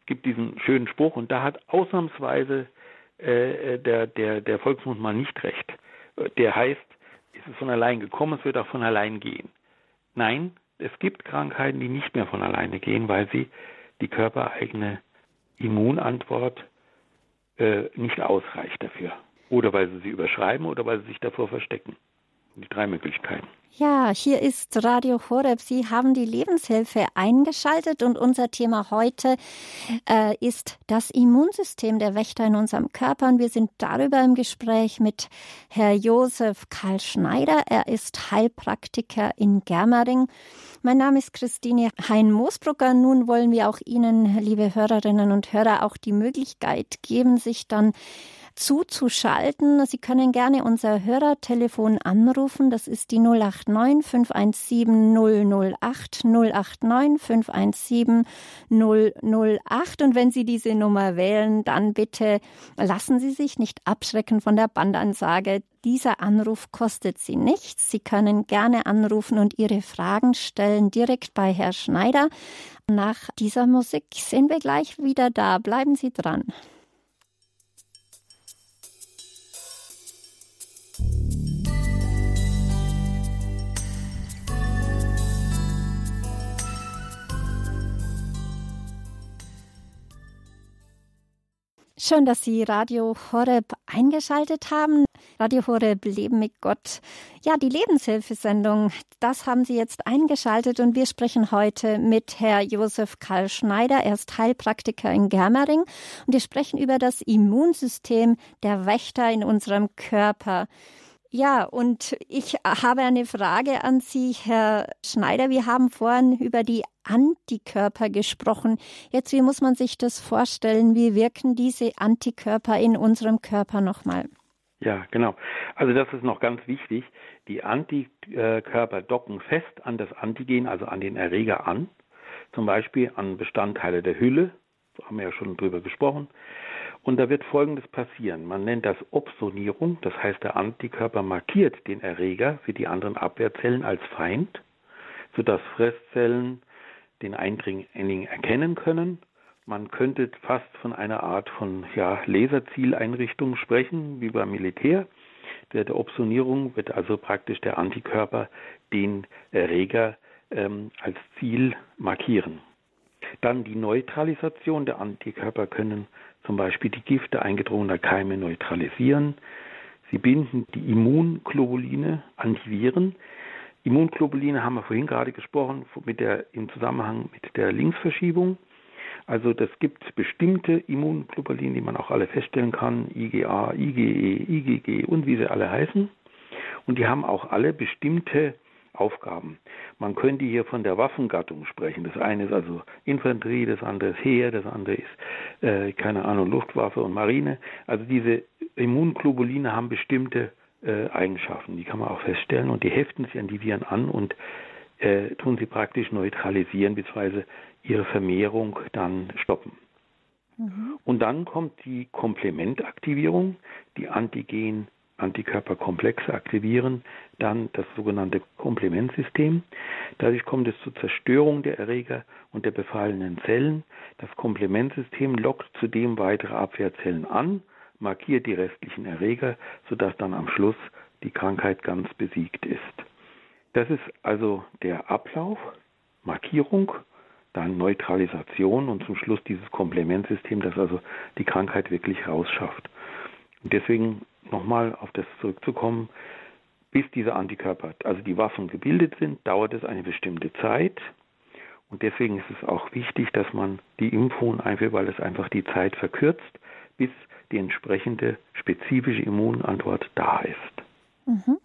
Es gibt diesen schönen Spruch und da hat ausnahmsweise äh, der, der, der Volksmund mal nicht recht. Der heißt, es ist von allein gekommen, es wird auch von allein gehen. Nein, es gibt Krankheiten, die nicht mehr von alleine gehen, weil sie die körpereigene Immunantwort äh, nicht ausreicht dafür. Oder weil sie sie überschreiben oder weil sie sich davor verstecken. Die drei Möglichkeiten. Ja, hier ist Radio Horeb. Sie haben die Lebenshilfe eingeschaltet und unser Thema heute äh, ist das Immunsystem der Wächter in unserem Körper. Und wir sind darüber im Gespräch mit Herr Josef Karl Schneider. Er ist Heilpraktiker in Germering. Mein Name ist Christine Hein-Moosbrucker. Nun wollen wir auch Ihnen, liebe Hörerinnen und Hörer, auch die Möglichkeit geben, sich dann zuzuschalten. Sie können gerne unser Hörertelefon anrufen. Das ist die 089 517 008 089 517 008. Und wenn Sie diese Nummer wählen, dann bitte lassen Sie sich nicht abschrecken von der Bandansage. Dieser Anruf kostet Sie nichts. Sie können gerne anrufen und Ihre Fragen stellen direkt bei Herrn Schneider. Nach dieser Musik sind wir gleich wieder da. Bleiben Sie dran. thank you Schön, dass Sie Radio Horeb eingeschaltet haben. Radio Horeb Leben mit Gott. Ja, die Lebenshilfesendung, das haben Sie jetzt eingeschaltet und wir sprechen heute mit Herr Josef Karl Schneider. Er ist Heilpraktiker in Germering und wir sprechen über das Immunsystem der Wächter in unserem Körper. Ja, und ich habe eine Frage an Sie, Herr Schneider. Wir haben vorhin über die Antikörper gesprochen. Jetzt, wie muss man sich das vorstellen? Wie wirken diese Antikörper in unserem Körper nochmal? Ja, genau. Also das ist noch ganz wichtig. Die Antikörper docken fest an das Antigen, also an den Erreger an. Zum Beispiel an Bestandteile der Hülle. Haben wir ja schon drüber gesprochen. Und da wird Folgendes passieren. Man nennt das Opsonierung, das heißt der Antikörper markiert den Erreger für die anderen Abwehrzellen als Feind, sodass Fresszellen den Eindringling erkennen können. Man könnte fast von einer Art von ja, Laserzieleinrichtung sprechen, wie beim Militär. Der, der Opsonierung wird also praktisch der Antikörper den Erreger ähm, als Ziel markieren. Dann die Neutralisation der Antikörper können zum Beispiel die Gifte eingedrungener Keime neutralisieren. Sie binden die Immunglobuline an die Viren. Immunglobuline haben wir vorhin gerade gesprochen mit der, im Zusammenhang mit der Linksverschiebung. Also das gibt bestimmte Immunglobuline, die man auch alle feststellen kann, IgA, IgE, IgG und wie sie alle heißen. Und die haben auch alle bestimmte Aufgaben. Man könnte hier von der Waffengattung sprechen. Das eine ist also Infanterie, das andere ist Heer, das andere ist, äh, keine Ahnung, Luftwaffe und Marine. Also diese Immunglobuline haben bestimmte äh, Eigenschaften, die kann man auch feststellen und die heften sich an die Viren an und äh, tun sie praktisch neutralisieren bzw. ihre Vermehrung dann stoppen. Mhm. Und dann kommt die Komplementaktivierung, die Antigen Antikörperkomplexe aktivieren dann das sogenannte Komplementsystem. Dadurch kommt es zur Zerstörung der Erreger und der befallenen Zellen. Das Komplementsystem lockt zudem weitere Abwehrzellen an, markiert die restlichen Erreger, sodass dann am Schluss die Krankheit ganz besiegt ist. Das ist also der Ablauf, Markierung, dann Neutralisation und zum Schluss dieses Komplementsystem, das also die Krankheit wirklich rausschafft. Und deswegen nochmal auf das zurückzukommen, bis diese Antikörper, also die Waffen gebildet sind, dauert es eine bestimmte Zeit. Und deswegen ist es auch wichtig, dass man die Impfungen einführt, weil es einfach die Zeit verkürzt, bis die entsprechende spezifische Immunantwort da ist. Mhm.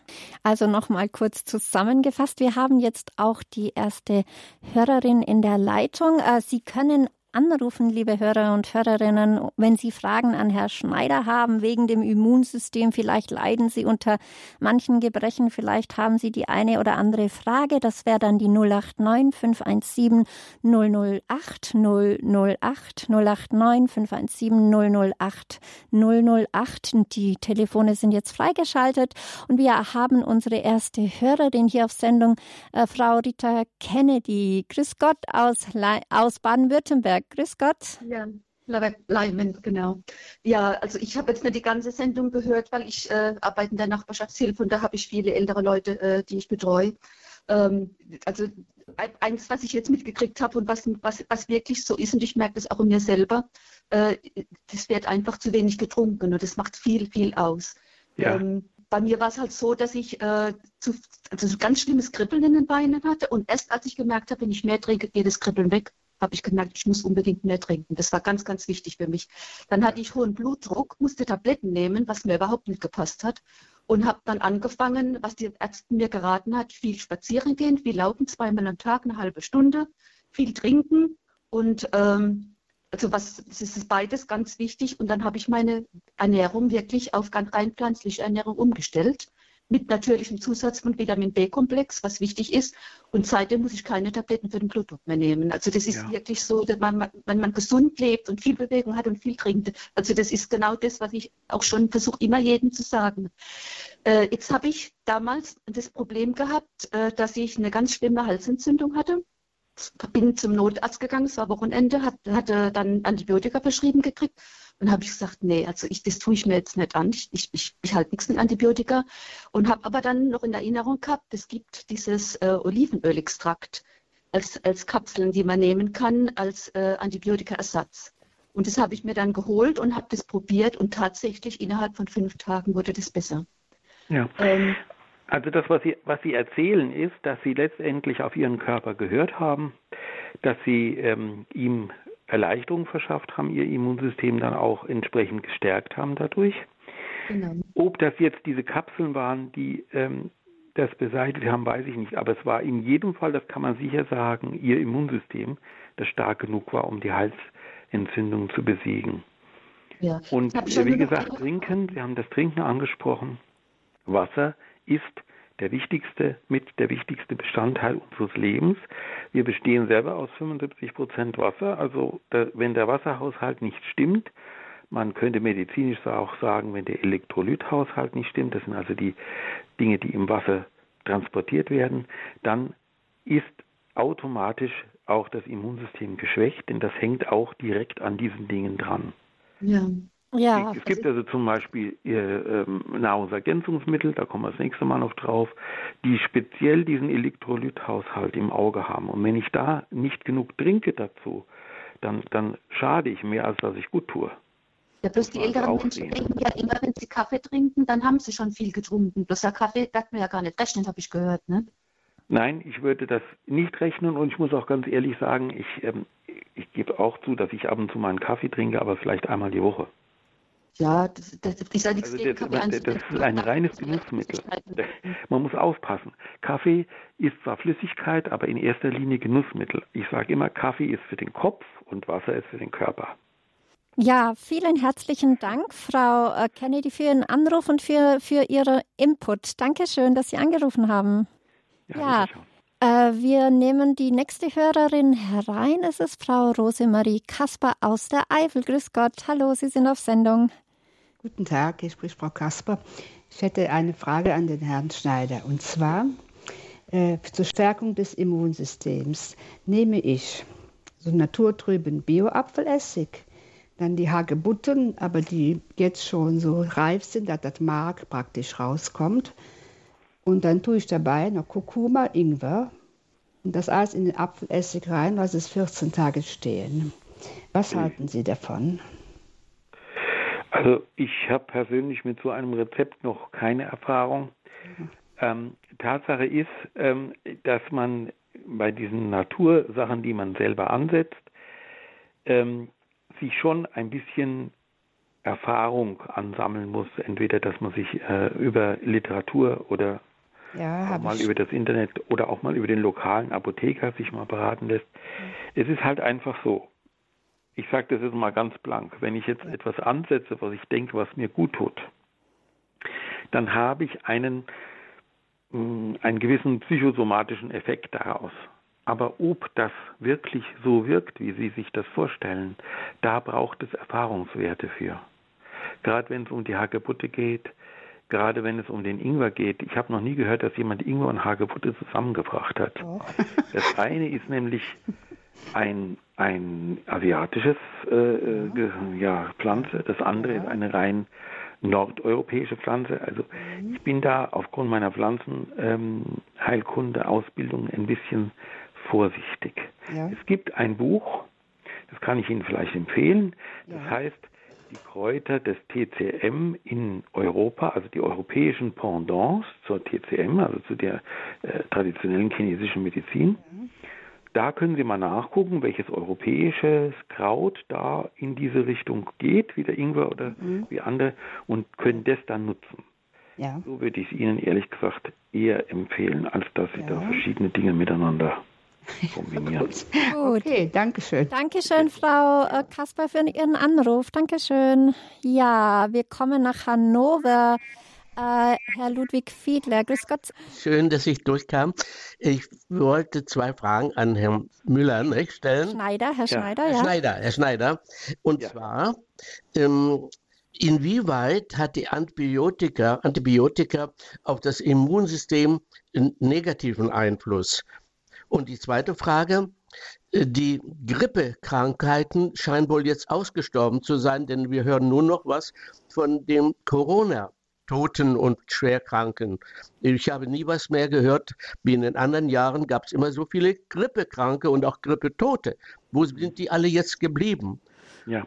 Also nochmal kurz zusammengefasst. Wir haben jetzt auch die erste Hörerin in der Leitung. Äh, Sie können anrufen, liebe Hörer und Hörerinnen, wenn Sie Fragen an Herrn Schneider haben wegen dem Immunsystem. Vielleicht leiden Sie unter manchen Gebrechen, vielleicht haben Sie die eine oder andere Frage. Das wäre dann die 089 517 008 008 089 517 008 008. Die Telefone sind jetzt freigeschaltet und wir haben unsere erste Hörerin hier auf Sendung, äh, Frau Rita Kennedy. Grüß Gott aus, aus Baden-Württemberg. Grüß Gott. Ja. Leimen, genau. Ja, also ich habe jetzt nicht die ganze Sendung gehört, weil ich äh, arbeite in der Nachbarschaftshilfe und da habe ich viele ältere Leute, äh, die ich betreue. Ähm, also eins, was ich jetzt mitgekriegt habe und was, was, was wirklich so ist, und ich merke das auch in mir selber, äh, das wird einfach zu wenig getrunken und das macht viel, viel aus. Ja. Ähm, bei mir war es halt so, dass ich äh, zu, also so ganz schlimmes Kribbeln in den Beinen hatte und erst als ich gemerkt habe, wenn ich mehr trinke, geht das Kribbeln weg habe ich gemerkt, ich muss unbedingt mehr trinken. Das war ganz, ganz wichtig für mich. Dann hatte ich hohen Blutdruck, musste Tabletten nehmen, was mir überhaupt nicht gepasst hat. Und habe dann angefangen, was die Ärzte mir geraten hat, viel spazieren gehen, viel laufen, zweimal am Tag, eine halbe Stunde, viel trinken. Und ähm, also was, das ist beides ganz wichtig. Und dann habe ich meine Ernährung wirklich auf ganz rein pflanzliche Ernährung umgestellt mit natürlichem Zusatz von Vitamin B-Komplex, was wichtig ist. Und seitdem muss ich keine Tabletten für den Blutdruck mehr nehmen. Also das ist ja. wirklich so, dass man, wenn man gesund lebt und viel Bewegung hat und viel trinkt, also das ist genau das, was ich auch schon versuche, immer jedem zu sagen. Äh, jetzt habe ich damals das Problem gehabt, äh, dass ich eine ganz schlimme Halsentzündung hatte bin zum Notarzt gegangen, es war Wochenende, hat, hatte dann Antibiotika verschrieben gekriegt und habe ich gesagt, nee, also ich, das tue ich mir jetzt nicht an. Ich, ich, ich, halte nichts mit Antibiotika. Und habe aber dann noch in Erinnerung gehabt, es gibt dieses äh, Olivenölextrakt als, als Kapseln, die man nehmen kann als äh, Antibiotikaersatz. Und das habe ich mir dann geholt und habe das probiert und tatsächlich innerhalb von fünf Tagen wurde das besser. Ja. Ähm, also das, was Sie, was Sie erzählen, ist, dass Sie letztendlich auf Ihren Körper gehört haben, dass Sie ähm, ihm Erleichterung verschafft haben, Ihr Immunsystem dann auch entsprechend gestärkt haben dadurch. Genau. Ob das jetzt diese Kapseln waren, die ähm, das beseitigt haben, weiß ich nicht. Aber es war in jedem Fall, das kann man sicher sagen, Ihr Immunsystem, das stark genug war, um die Halsentzündung zu besiegen. Ja. Und wie gesagt, trinken, Sie haben das Trinken angesprochen. Wasser ist der wichtigste, mit der wichtigste Bestandteil unseres Lebens. Wir bestehen selber aus 75 Prozent Wasser. Also da, wenn der Wasserhaushalt nicht stimmt, man könnte medizinisch auch sagen, wenn der Elektrolythaushalt nicht stimmt, das sind also die Dinge, die im Wasser transportiert werden, dann ist automatisch auch das Immunsystem geschwächt, denn das hängt auch direkt an diesen Dingen dran. Ja. Ja, es gibt also zum Beispiel äh, Nahrungsergänzungsmittel, da kommen wir das nächste Mal noch drauf, die speziell diesen Elektrolythaushalt im Auge haben. Und wenn ich da nicht genug trinke dazu, dann, dann schade ich mehr, als dass ich gut tue. Ja, bloß die älteren Menschen denken ja immer, wenn sie Kaffee trinken, dann haben sie schon viel getrunken. Bloß der Kaffee darf man ja gar nicht rechnen, habe ich gehört, ne? Nein, ich würde das nicht rechnen und ich muss auch ganz ehrlich sagen, ich, ähm, ich gebe auch zu, dass ich ab und zu mal einen Kaffee trinke, aber vielleicht einmal die Woche. Ja, das, das, das ist ja nichts also das, das, das ist ein reines Genussmittel. Man muss aufpassen. Kaffee ist zwar Flüssigkeit, aber in erster Linie Genussmittel. Ich sage immer, Kaffee ist für den Kopf und Wasser ist für den Körper. Ja, vielen herzlichen Dank, Frau äh, Kennedy, für Ihren Anruf und für, für Ihren Input. Dankeschön, dass Sie angerufen haben. Ja, ja wir nehmen die nächste Hörerin herein. Es ist Frau Rosemarie Kasper aus der Eifel. Grüß Gott. Hallo, Sie sind auf Sendung. Guten Tag, ich spricht Frau Kasper. Ich hätte eine Frage an den Herrn Schneider. Und zwar äh, zur Stärkung des Immunsystems nehme ich so naturtrüben Bioapfelessig, dann die Hagebutten, aber die jetzt schon so reif sind, dass das Mark praktisch rauskommt. Und dann tue ich dabei noch Kurkuma, Ingwer und das alles in den Apfelessig rein, was es 14 Tage stehen. Was halten Sie davon? Also ich habe persönlich mit so einem Rezept noch keine Erfahrung. Ähm, Tatsache ist, ähm, dass man bei diesen Natursachen, die man selber ansetzt, ähm, sich schon ein bisschen Erfahrung ansammeln muss. Entweder, dass man sich äh, über Literatur oder ja, auch mal ich. über das Internet oder auch mal über den lokalen Apotheker sich mal beraten lässt. Mhm. Es ist halt einfach so ich sage das jetzt mal ganz blank, wenn ich jetzt etwas ansetze, was ich denke, was mir gut tut, dann habe ich einen, mm, einen gewissen psychosomatischen Effekt daraus. Aber ob das wirklich so wirkt, wie Sie sich das vorstellen, da braucht es Erfahrungswerte für. Gerade wenn es um die Hagebutte geht, gerade wenn es um den Ingwer geht. Ich habe noch nie gehört, dass jemand Ingwer und Hagebutte zusammengebracht hat. Oh. Das eine ist nämlich ein, ein asiatisches äh, äh ja, Pflanze, das andere ist eine rein nordeuropäische Pflanze. Also mhm. ich bin da aufgrund meiner Pflanzenheilkunde-Ausbildung ähm, ein bisschen vorsichtig. Ja. Es gibt ein Buch, das kann ich Ihnen vielleicht empfehlen, das ja. heißt die Kräuter des TCM in Europa, also die europäischen Pendants zur TCM, also zu der äh, traditionellen chinesischen Medizin. Da können Sie mal nachgucken, welches europäisches Kraut da in diese Richtung geht, wie der Ingwer oder mhm. wie andere, und können das dann nutzen. Ja. So würde ich es Ihnen ehrlich gesagt eher empfehlen, als dass Sie ja. da verschiedene Dinge miteinander kombinieren. Gut. Okay, danke schön. Dankeschön, Frau äh, Kasper, für Ihren Anruf. Dankeschön. Ja, wir kommen nach Hannover. Äh, Herr Ludwig Fiedler, grüß Gott. Schön, dass ich durchkam. Ich wollte zwei Fragen an Herrn Müller nicht, stellen. Schneider, Herr Schneider, ja. Herr Schneider, Herr Schneider. Und ja. zwar, ähm, inwieweit hat die Antibiotika, Antibiotika auf das Immunsystem einen negativen Einfluss? Und die zweite Frage, äh, die Grippekrankheiten scheinen wohl jetzt ausgestorben zu sein, denn wir hören nur noch was von dem Corona. Toten und Schwerkranken. Ich habe nie was mehr gehört, wie in den anderen Jahren gab es immer so viele Grippekranke und auch Grippetote. Wo sind die alle jetzt geblieben? Ja,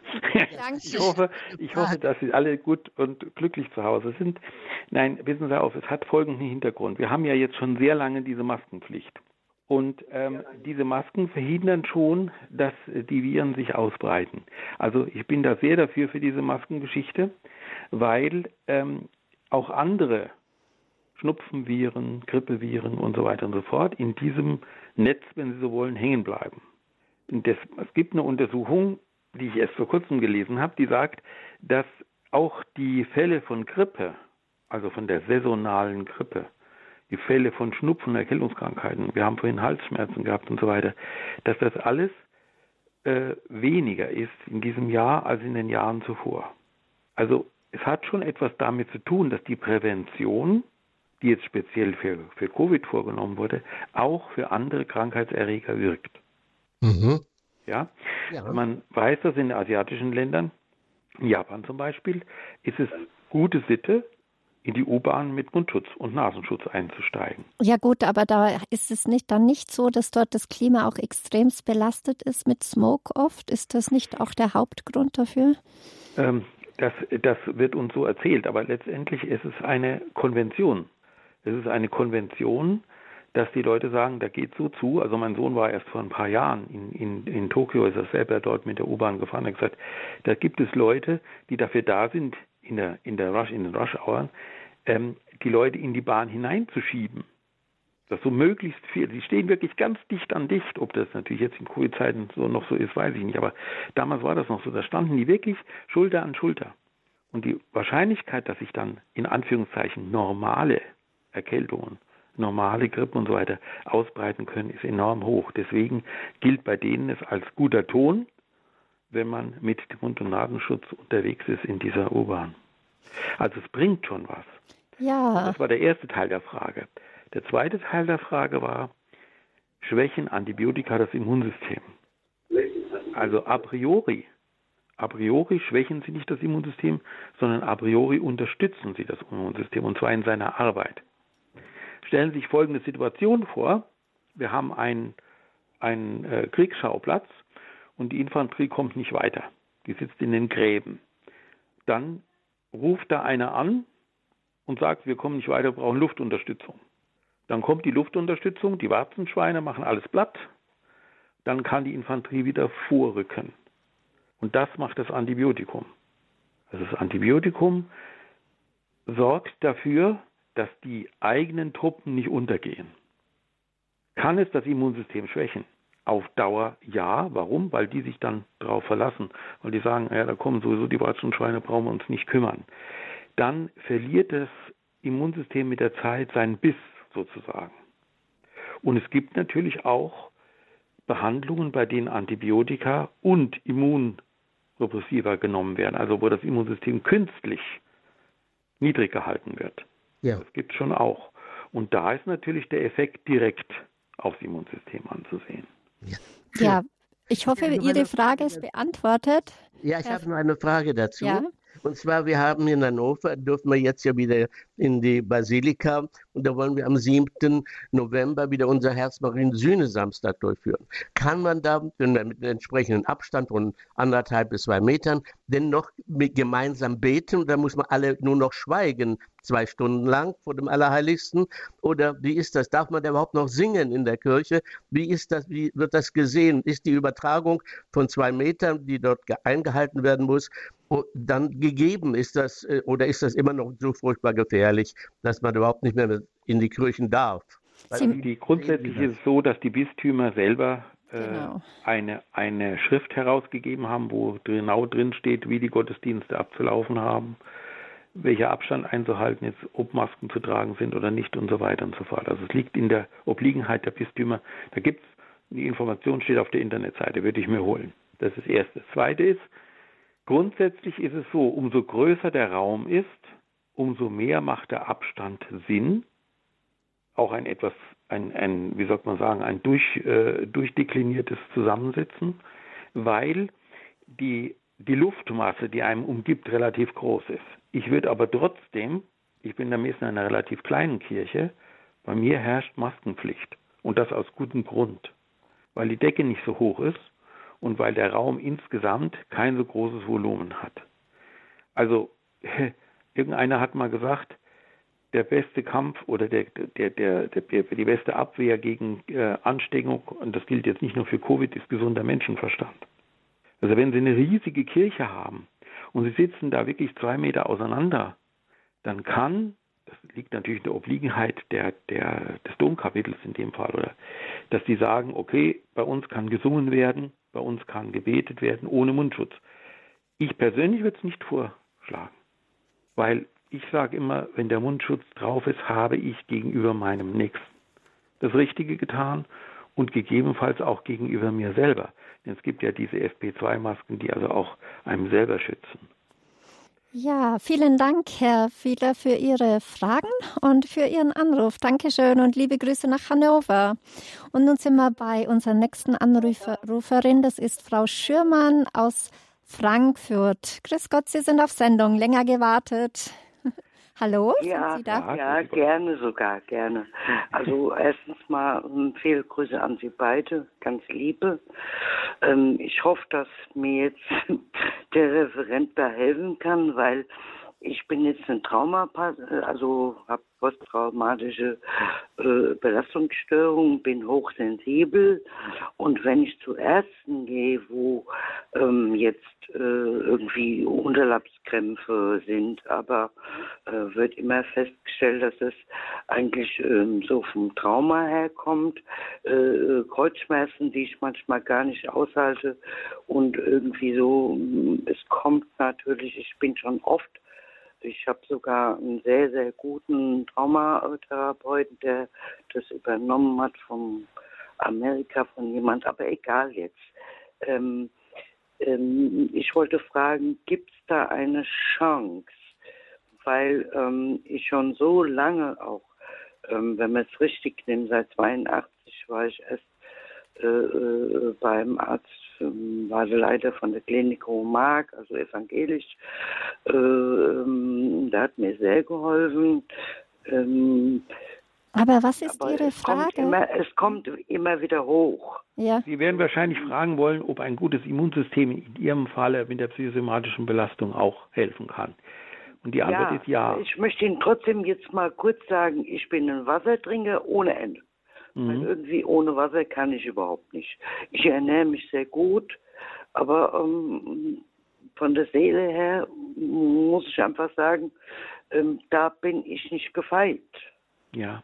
ich hoffe, ich hoffe, dass Sie alle gut und glücklich zu Hause sind. Nein, wissen Sie auf, es hat folgenden Hintergrund. Wir haben ja jetzt schon sehr lange diese Maskenpflicht. Und ähm, diese Masken verhindern schon, dass die Viren sich ausbreiten. Also ich bin da sehr dafür für diese Maskengeschichte, weil ähm, auch andere Schnupfenviren, Grippeviren und so weiter und so fort in diesem Netz, wenn Sie so wollen, hängen bleiben. Das, es gibt eine Untersuchung, die ich erst vor kurzem gelesen habe, die sagt, dass auch die Fälle von Grippe, also von der saisonalen Grippe, die Fälle von Schnupfen und Erkältungskrankheiten, wir haben vorhin Halsschmerzen gehabt und so weiter, dass das alles äh, weniger ist in diesem Jahr als in den Jahren zuvor. Also es hat schon etwas damit zu tun, dass die Prävention, die jetzt speziell für, für Covid vorgenommen wurde, auch für andere Krankheitserreger wirkt. Mhm. Ja? ja, man weiß, dass in asiatischen Ländern, in Japan zum Beispiel, ist es gute Sitte, in die U-Bahn mit Mundschutz und Nasenschutz einzusteigen. Ja gut, aber da ist es nicht dann nicht so, dass dort das Klima auch extremst belastet ist mit Smoke oft? Ist das nicht auch der Hauptgrund dafür? Ähm, das, das wird uns so erzählt, aber letztendlich ist es eine Konvention. Es ist eine Konvention, dass die Leute sagen, da geht so zu. Also mein Sohn war erst vor ein paar Jahren in, in, in Tokio, ist er selber dort mit der U-Bahn gefahren, er hat gesagt, da gibt es Leute, die dafür da sind, in der, in der Rush, in den Rush-Hour, ähm, die Leute in die Bahn hineinzuschieben. Das so möglichst viel. Sie stehen wirklich ganz dicht an dicht. Ob das natürlich jetzt in Covid-Zeiten so noch so ist, weiß ich nicht. Aber damals war das noch so. Da standen die wirklich Schulter an Schulter. Und die Wahrscheinlichkeit, dass sich dann in Anführungszeichen normale Erkältungen, normale Grippen und so weiter ausbreiten können, ist enorm hoch. Deswegen gilt bei denen es als guter Ton, wenn man mit Mund- und Nasenschutz unterwegs ist in dieser U-Bahn. Also es bringt schon was. Ja. Das war der erste Teil der Frage. Der zweite Teil der Frage war, schwächen Antibiotika das Immunsystem? Also a priori, a priori schwächen sie nicht das Immunsystem, sondern a priori unterstützen sie das Immunsystem und zwar in seiner Arbeit. Stellen Sie sich folgende Situation vor. Wir haben einen, einen äh, Kriegsschauplatz und die Infanterie kommt nicht weiter. Die sitzt in den Gräben. Dann ruft da einer an und sagt, wir kommen nicht weiter, wir brauchen Luftunterstützung. Dann kommt die Luftunterstützung, die Warzenschweine machen alles platt, dann kann die Infanterie wieder vorrücken. Und das macht das Antibiotikum. Also das Antibiotikum sorgt dafür, dass die eigenen Truppen nicht untergehen. Kann es das Immunsystem schwächen? Auf Dauer ja. Warum? Weil die sich dann darauf verlassen. Weil die sagen, ja, da kommen sowieso die Schweine, brauchen wir uns nicht kümmern. Dann verliert das Immunsystem mit der Zeit seinen Biss sozusagen. Und es gibt natürlich auch Behandlungen, bei denen Antibiotika und Immunsuppressiva genommen werden, also wo das Immunsystem künstlich niedrig gehalten wird. Ja. Das gibt es schon auch. Und da ist natürlich der Effekt direkt aufs Immunsystem anzusehen. Ja, ich hoffe, Ihre Frage ist beantwortet. Ja, ich habe noch eine Frage dazu. Ja? Und zwar, wir haben in Hannover, dürfen wir jetzt ja wieder in die Basilika und da wollen wir am 7. November wieder unser Herz-Marien-Sühne-Samstag durchführen. Kann man da mit einem entsprechenden Abstand von anderthalb bis zwei Metern denn noch gemeinsam beten oder muss man alle nur noch schweigen, zwei Stunden lang vor dem Allerheiligsten? Oder wie ist das? Darf man da überhaupt noch singen in der Kirche? Wie ist das, wie wird das gesehen? Ist die Übertragung von zwei Metern, die dort eingehalten werden muss, dann gegeben? Ist das, äh, oder ist das immer noch so furchtbar gefährlich, dass man überhaupt nicht mehr in die Kirchen darf? Die, grundsätzlich ist es so, dass die Bistümer selber genau. eine, eine Schrift herausgegeben haben, wo genau drin steht, wie die Gottesdienste abzulaufen haben, welcher Abstand einzuhalten ist, ob Masken zu tragen sind oder nicht und so weiter und so fort. Also es liegt in der Obliegenheit der Bistümer. Da gibt es, die Information steht auf der Internetseite, würde ich mir holen. Das ist das Erste. Das Zweite ist, grundsätzlich ist es so, umso größer der Raum ist, umso mehr macht der Abstand Sinn, auch ein etwas, ein, ein wie soll man sagen, ein durch, äh, durchdekliniertes Zusammensitzen, weil die, die Luftmasse, die einem umgibt, relativ groß ist. Ich würde aber trotzdem, ich bin Messe in einer relativ kleinen Kirche, bei mir herrscht Maskenpflicht. Und das aus gutem Grund. Weil die Decke nicht so hoch ist und weil der Raum insgesamt kein so großes Volumen hat. Also irgendeiner hat mal gesagt, der beste Kampf oder der, der, der, der, die beste Abwehr gegen äh, Ansteckung, und das gilt jetzt nicht nur für Covid, ist gesunder Menschenverstand. Also wenn Sie eine riesige Kirche haben und Sie sitzen da wirklich zwei Meter auseinander, dann kann, das liegt natürlich in der Obliegenheit der, der, des Domkapitels in dem Fall, oder, dass die sagen, okay, bei uns kann gesungen werden, bei uns kann gebetet werden ohne Mundschutz. Ich persönlich würde es nicht vorschlagen, weil ich sage immer, wenn der Mundschutz drauf ist, habe ich gegenüber meinem Nächsten das Richtige getan und gegebenenfalls auch gegenüber mir selber. Denn es gibt ja diese FP2-Masken, die also auch einem selber schützen. Ja, vielen Dank, Herr Fiedler, für Ihre Fragen und für Ihren Anruf. Dankeschön und liebe Grüße nach Hannover. Und nun sind wir bei unserer nächsten Anruferin. Das ist Frau Schürmann aus Frankfurt. Grüß Gott, Sie sind auf Sendung. Länger gewartet. Hallo? Ja, ja, gerne sogar, gerne. Also erstens mal viele Grüße an Sie beide, ganz liebe. Ähm, ich hoffe, dass mir jetzt der Referent da helfen kann, weil ich bin jetzt ein Trauma, also habe posttraumatische äh, Belastungsstörung, bin hochsensibel und wenn ich zu Ärzten gehe, wo ähm, jetzt äh, irgendwie Unterleibskrämpfe sind, aber äh, wird immer festgestellt, dass es eigentlich ähm, so vom Trauma herkommt, äh, Kreuzschmerzen, die ich manchmal gar nicht aushalte und irgendwie so, es kommt natürlich, ich bin schon oft ich habe sogar einen sehr, sehr guten Traumatherapeuten, der das übernommen hat von Amerika, von jemand, aber egal jetzt. Ähm, ähm, ich wollte fragen, gibt es da eine Chance? Weil ähm, ich schon so lange auch, ähm, wenn man es richtig nimmt, seit 82 war ich erst äh, äh, beim Arzt ähm, war Leiter von der Klinik Hohmark, also evangelisch. Äh, ähm, der hat mir sehr geholfen. Aber was ist aber Ihre es Frage? Kommt immer, es kommt immer wieder hoch. Ja. Sie werden wahrscheinlich fragen wollen, ob ein gutes Immunsystem in Ihrem Falle mit der psychosomatischen Belastung auch helfen kann. Und die Antwort ja, ist ja. Ich möchte Ihnen trotzdem jetzt mal kurz sagen, ich bin ein Wassertrinker ohne Ende. Mhm. Weil irgendwie ohne Wasser kann ich überhaupt nicht. Ich ernähre mich sehr gut, aber ähm, von der Seele her muss ich einfach sagen, ähm, da bin ich nicht gefeit. Ja,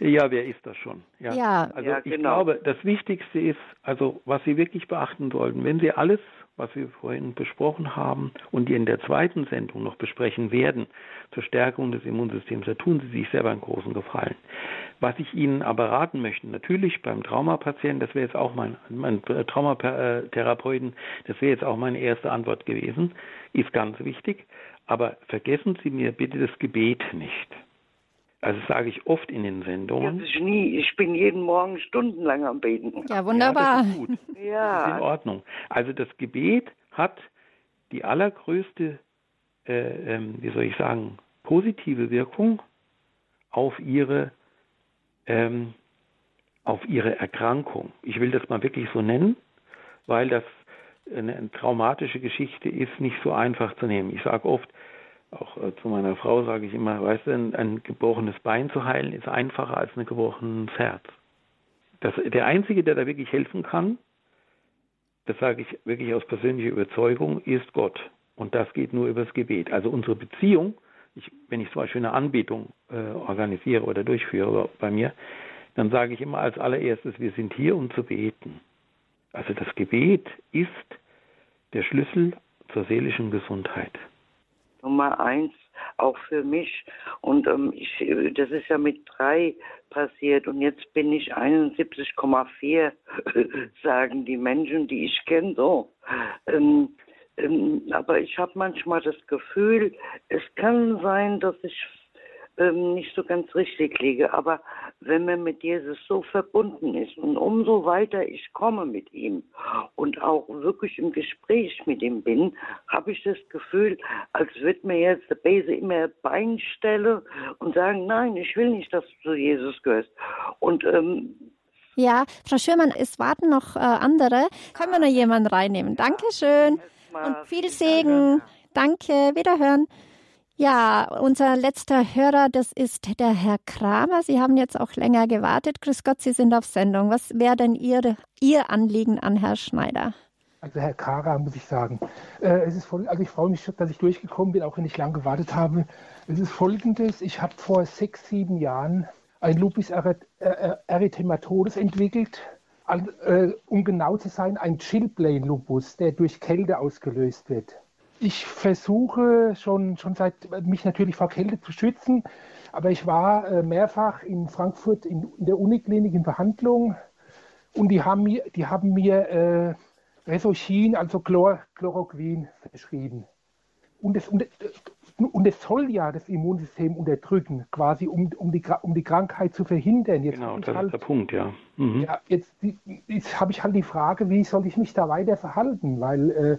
ja, wer ist das schon? Ja, ja. also ja, ich genau. glaube, das Wichtigste ist, also was Sie wirklich beachten sollten, wenn Sie alles was wir vorhin besprochen haben und die in der zweiten Sendung noch besprechen werden, zur Stärkung des Immunsystems, da tun Sie sich selber einen großen Gefallen. Was ich Ihnen aber raten möchte, natürlich beim Traumapatienten, das wäre jetzt auch mein, mein Traumatherapeuten, das wäre jetzt auch meine erste Antwort gewesen, ist ganz wichtig, aber vergessen Sie mir bitte das Gebet nicht. Also das sage ich oft in den Sendungen. Das ist nie. Ich bin jeden Morgen stundenlang am Beten. Ja, wunderbar. Ja, das ist gut. ja. Das ist in Ordnung. Also das Gebet hat die allergrößte, äh, ähm, wie soll ich sagen, positive Wirkung auf ihre, ähm, auf ihre Erkrankung. Ich will das mal wirklich so nennen, weil das eine, eine traumatische Geschichte ist, nicht so einfach zu nehmen. Ich sage oft, auch äh, zu meiner Frau sage ich immer, weißt du, ein, ein, gebrochenes Bein zu heilen ist einfacher als ein gebrochenes Herz. Das, der Einzige, der da wirklich helfen kann, das sage ich wirklich aus persönlicher Überzeugung, ist Gott. Und das geht nur übers Gebet. Also unsere Beziehung, ich, wenn ich zum Beispiel eine Anbetung äh, organisiere oder durchführe bei mir, dann sage ich immer als allererstes, wir sind hier, um zu beten. Also das Gebet ist der Schlüssel zur seelischen Gesundheit. Nummer eins, auch für mich. Und ähm, ich, das ist ja mit drei passiert und jetzt bin ich 71,4, sagen die Menschen, die ich kenne, so. Ähm, ähm, aber ich habe manchmal das Gefühl, es kann sein, dass ich ähm, nicht so ganz richtig liege. Aber wenn man mit Jesus so verbunden ist und umso weiter ich komme mit ihm und auch wirklich im Gespräch mit ihm bin, habe ich das Gefühl, als würde mir jetzt der Bese immer Bein stellen und sagen, nein, ich will nicht, dass du zu Jesus gehörst. Und ähm, Ja, Frau Schürmann, es warten noch äh, andere. Können wir noch jemanden reinnehmen? Dankeschön und viel Segen. Danke, wiederhören. Ja, unser letzter Hörer, das ist der Herr Kramer. Sie haben jetzt auch länger gewartet. Grüß Gott, Sie sind auf Sendung. Was wäre denn Ihr, Ihr Anliegen an Herr Schneider? Also Herr Kara, muss ich sagen. Äh, es ist voll, also ich freue mich, dass ich durchgekommen bin, auch wenn ich lange gewartet habe. Es ist folgendes, ich habe vor sechs, sieben Jahren ein Lupus erythematodes entwickelt. Äh, um genau zu sein, ein Chillplane-Lupus, der durch Kälte ausgelöst wird. Ich versuche schon, schon seit, mich natürlich vor Kälte zu schützen, aber ich war äh, mehrfach in Frankfurt in, in der Uniklinik in Behandlung und die haben mir, die haben mir äh, Resochin, also Chlor, Chloroquin, verschrieben. Und es, und, und es soll ja das Immunsystem unterdrücken, quasi um, um, die, um die Krankheit zu verhindern. Jetzt genau, das halt, ist der Punkt, ja. Mhm. ja jetzt, jetzt habe ich halt die Frage, wie soll ich mich da weiter verhalten? Weil äh,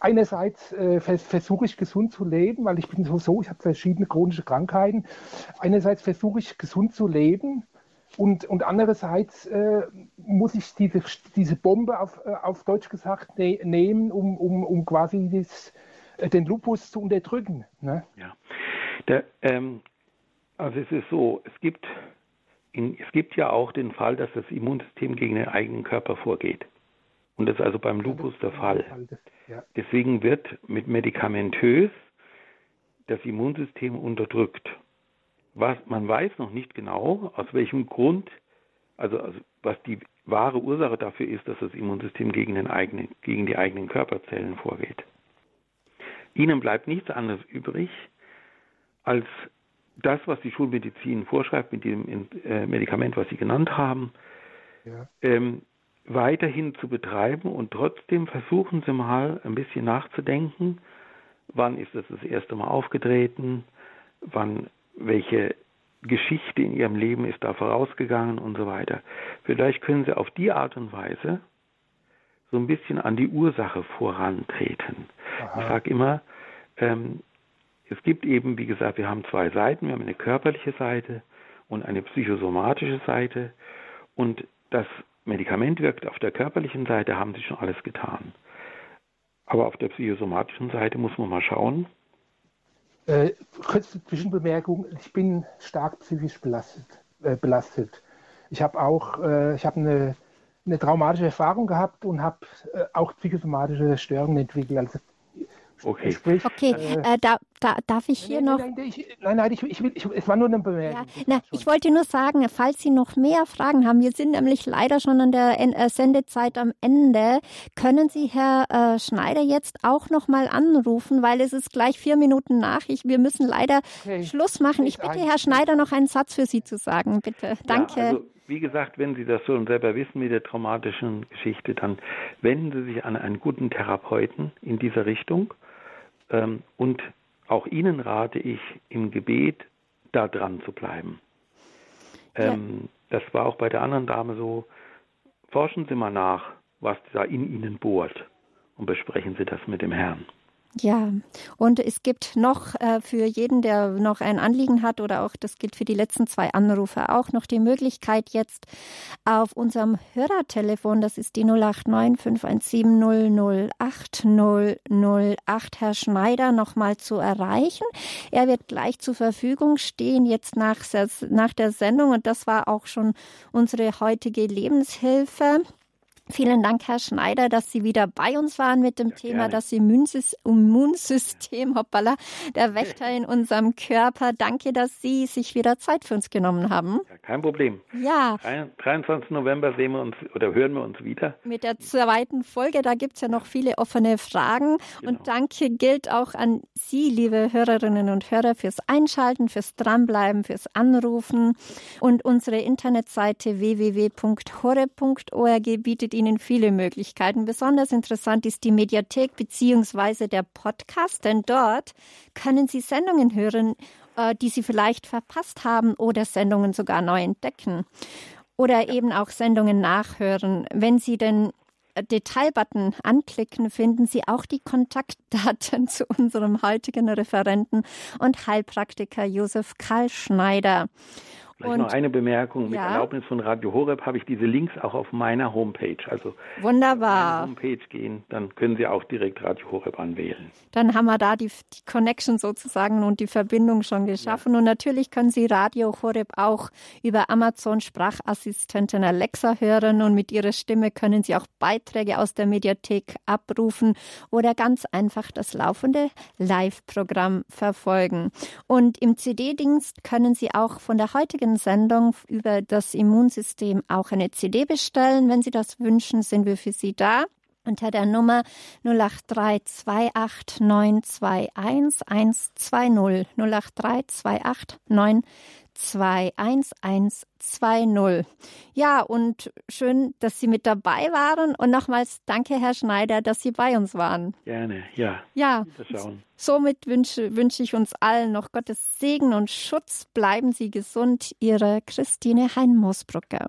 einerseits äh, vers versuche ich gesund zu leben, weil ich bin so, so ich habe verschiedene chronische Krankheiten. Einerseits versuche ich gesund zu leben, und, und andererseits äh, muss ich diese, diese Bombe auf, äh, auf Deutsch gesagt ne nehmen, um, um, um quasi das, äh, den Lupus zu unterdrücken. Ne? Ja. Der, ähm, also es ist so, es gibt, in, es gibt ja auch den Fall, dass das Immunsystem gegen den eigenen Körper vorgeht. Und das ist also beim Lupus der Fall. Deswegen wird mit medikamentös das Immunsystem unterdrückt was man weiß noch nicht genau, aus welchem Grund, also, also was die wahre Ursache dafür ist, dass das Immunsystem gegen, den eigenen, gegen die eigenen Körperzellen vorgeht. Ihnen bleibt nichts anderes übrig, als das, was die Schulmedizin vorschreibt mit dem äh, Medikament, was Sie genannt haben, ja. ähm, weiterhin zu betreiben und trotzdem versuchen Sie mal ein bisschen nachzudenken, wann ist das das erste Mal aufgetreten, wann welche Geschichte in ihrem Leben ist da vorausgegangen und so weiter. Vielleicht können sie auf die Art und Weise so ein bisschen an die Ursache vorantreten. Aha. Ich sage immer, ähm, es gibt eben, wie gesagt, wir haben zwei Seiten. Wir haben eine körperliche Seite und eine psychosomatische Seite. Und das Medikament wirkt auf der körperlichen Seite, haben sie schon alles getan. Aber auf der psychosomatischen Seite muss man mal schauen, äh, kurze Zwischenbemerkung, ich bin stark psychisch belastet. Äh, belastet. Ich habe auch, äh, ich habe eine, eine traumatische Erfahrung gehabt und habe äh, auch psychosomatische Störungen entwickelt. Also Okay. Sprich, okay, äh, äh, da, da, darf ich hier nein, noch. Nein, nein, ich, nein, nein ich, ich, will, ich, es war nur eine Bemerkung. Ja, na, ich wollte nur sagen, falls Sie noch mehr Fragen haben, wir sind nämlich leider schon an der äh, Sendezeit am Ende. Können Sie Herr äh, Schneider jetzt auch noch mal anrufen, weil es ist gleich vier Minuten nach. Ich, wir müssen leider okay. Schluss machen. Ich bitte Herr Schneider noch einen Satz für Sie zu sagen, bitte. Danke. Ja, also wie gesagt, wenn Sie das schon selber wissen mit der traumatischen Geschichte, dann wenden Sie sich an einen guten Therapeuten in dieser Richtung. Ähm, und auch Ihnen rate ich, im Gebet da dran zu bleiben. Ähm, ja. Das war auch bei der anderen Dame so. Forschen Sie mal nach, was da in Ihnen bohrt und besprechen Sie das mit dem Herrn. Ja, und es gibt noch äh, für jeden, der noch ein Anliegen hat oder auch das gilt für die letzten zwei Anrufe auch noch die Möglichkeit jetzt auf unserem Hörertelefon, das ist die 089 517 008 008, Herr Schneider nochmal zu erreichen. Er wird gleich zur Verfügung stehen jetzt nach, nach der Sendung und das war auch schon unsere heutige Lebenshilfe. Vielen Dank, Herr Schneider, dass Sie wieder bei uns waren mit dem ja, Thema gerne. das Immunsystem, hoppala, der Wächter in unserem Körper. Danke, dass Sie sich wieder Zeit für uns genommen haben. Kein Problem. Ja. 23. November sehen wir uns oder hören wir uns wieder. Mit der zweiten Folge, da gibt es ja noch viele offene Fragen. Genau. Und danke gilt auch an Sie, liebe Hörerinnen und Hörer, fürs Einschalten, fürs Dranbleiben, fürs Anrufen. Und unsere Internetseite www.hore.org bietet Ihnen viele Möglichkeiten. Besonders interessant ist die Mediathek beziehungsweise der Podcast, denn dort können Sie Sendungen hören, äh, die Sie vielleicht verpasst haben oder Sendungen sogar neu entdecken. Oder eben auch Sendungen nachhören. Wenn Sie den Detailbutton anklicken, finden Sie auch die Kontaktdaten zu unserem heutigen Referenten und Heilpraktiker Josef Karl Schneider. Vielleicht noch eine Bemerkung. Mit ja? Erlaubnis von Radio Horeb habe ich diese Links auch auf meiner Homepage. Also Wunderbar. Auf Homepage gehen, dann können Sie auch direkt Radio Horeb anwählen. Dann haben wir da die, die Connection sozusagen und die Verbindung schon geschaffen. Ja. Und natürlich können Sie Radio Horeb auch über Amazon Sprachassistentin Alexa hören und mit Ihrer Stimme können Sie auch Beiträge aus der Mediathek abrufen oder ganz einfach das laufende Live-Programm verfolgen. Und im CD-Dienst können Sie auch von der heutigen heutigen Sendung über das Immunsystem auch eine CD bestellen. Wenn Sie das wünschen, sind wir für Sie da unter der Nummer 08328 921 120 08328 21120. Ja, und schön, dass Sie mit dabei waren. Und nochmals danke, Herr Schneider, dass Sie bei uns waren. Gerne, ja. Ja, somit wünsche, wünsche ich uns allen noch Gottes Segen und Schutz. Bleiben Sie gesund. Ihre Christine Hein-Moosbrucker.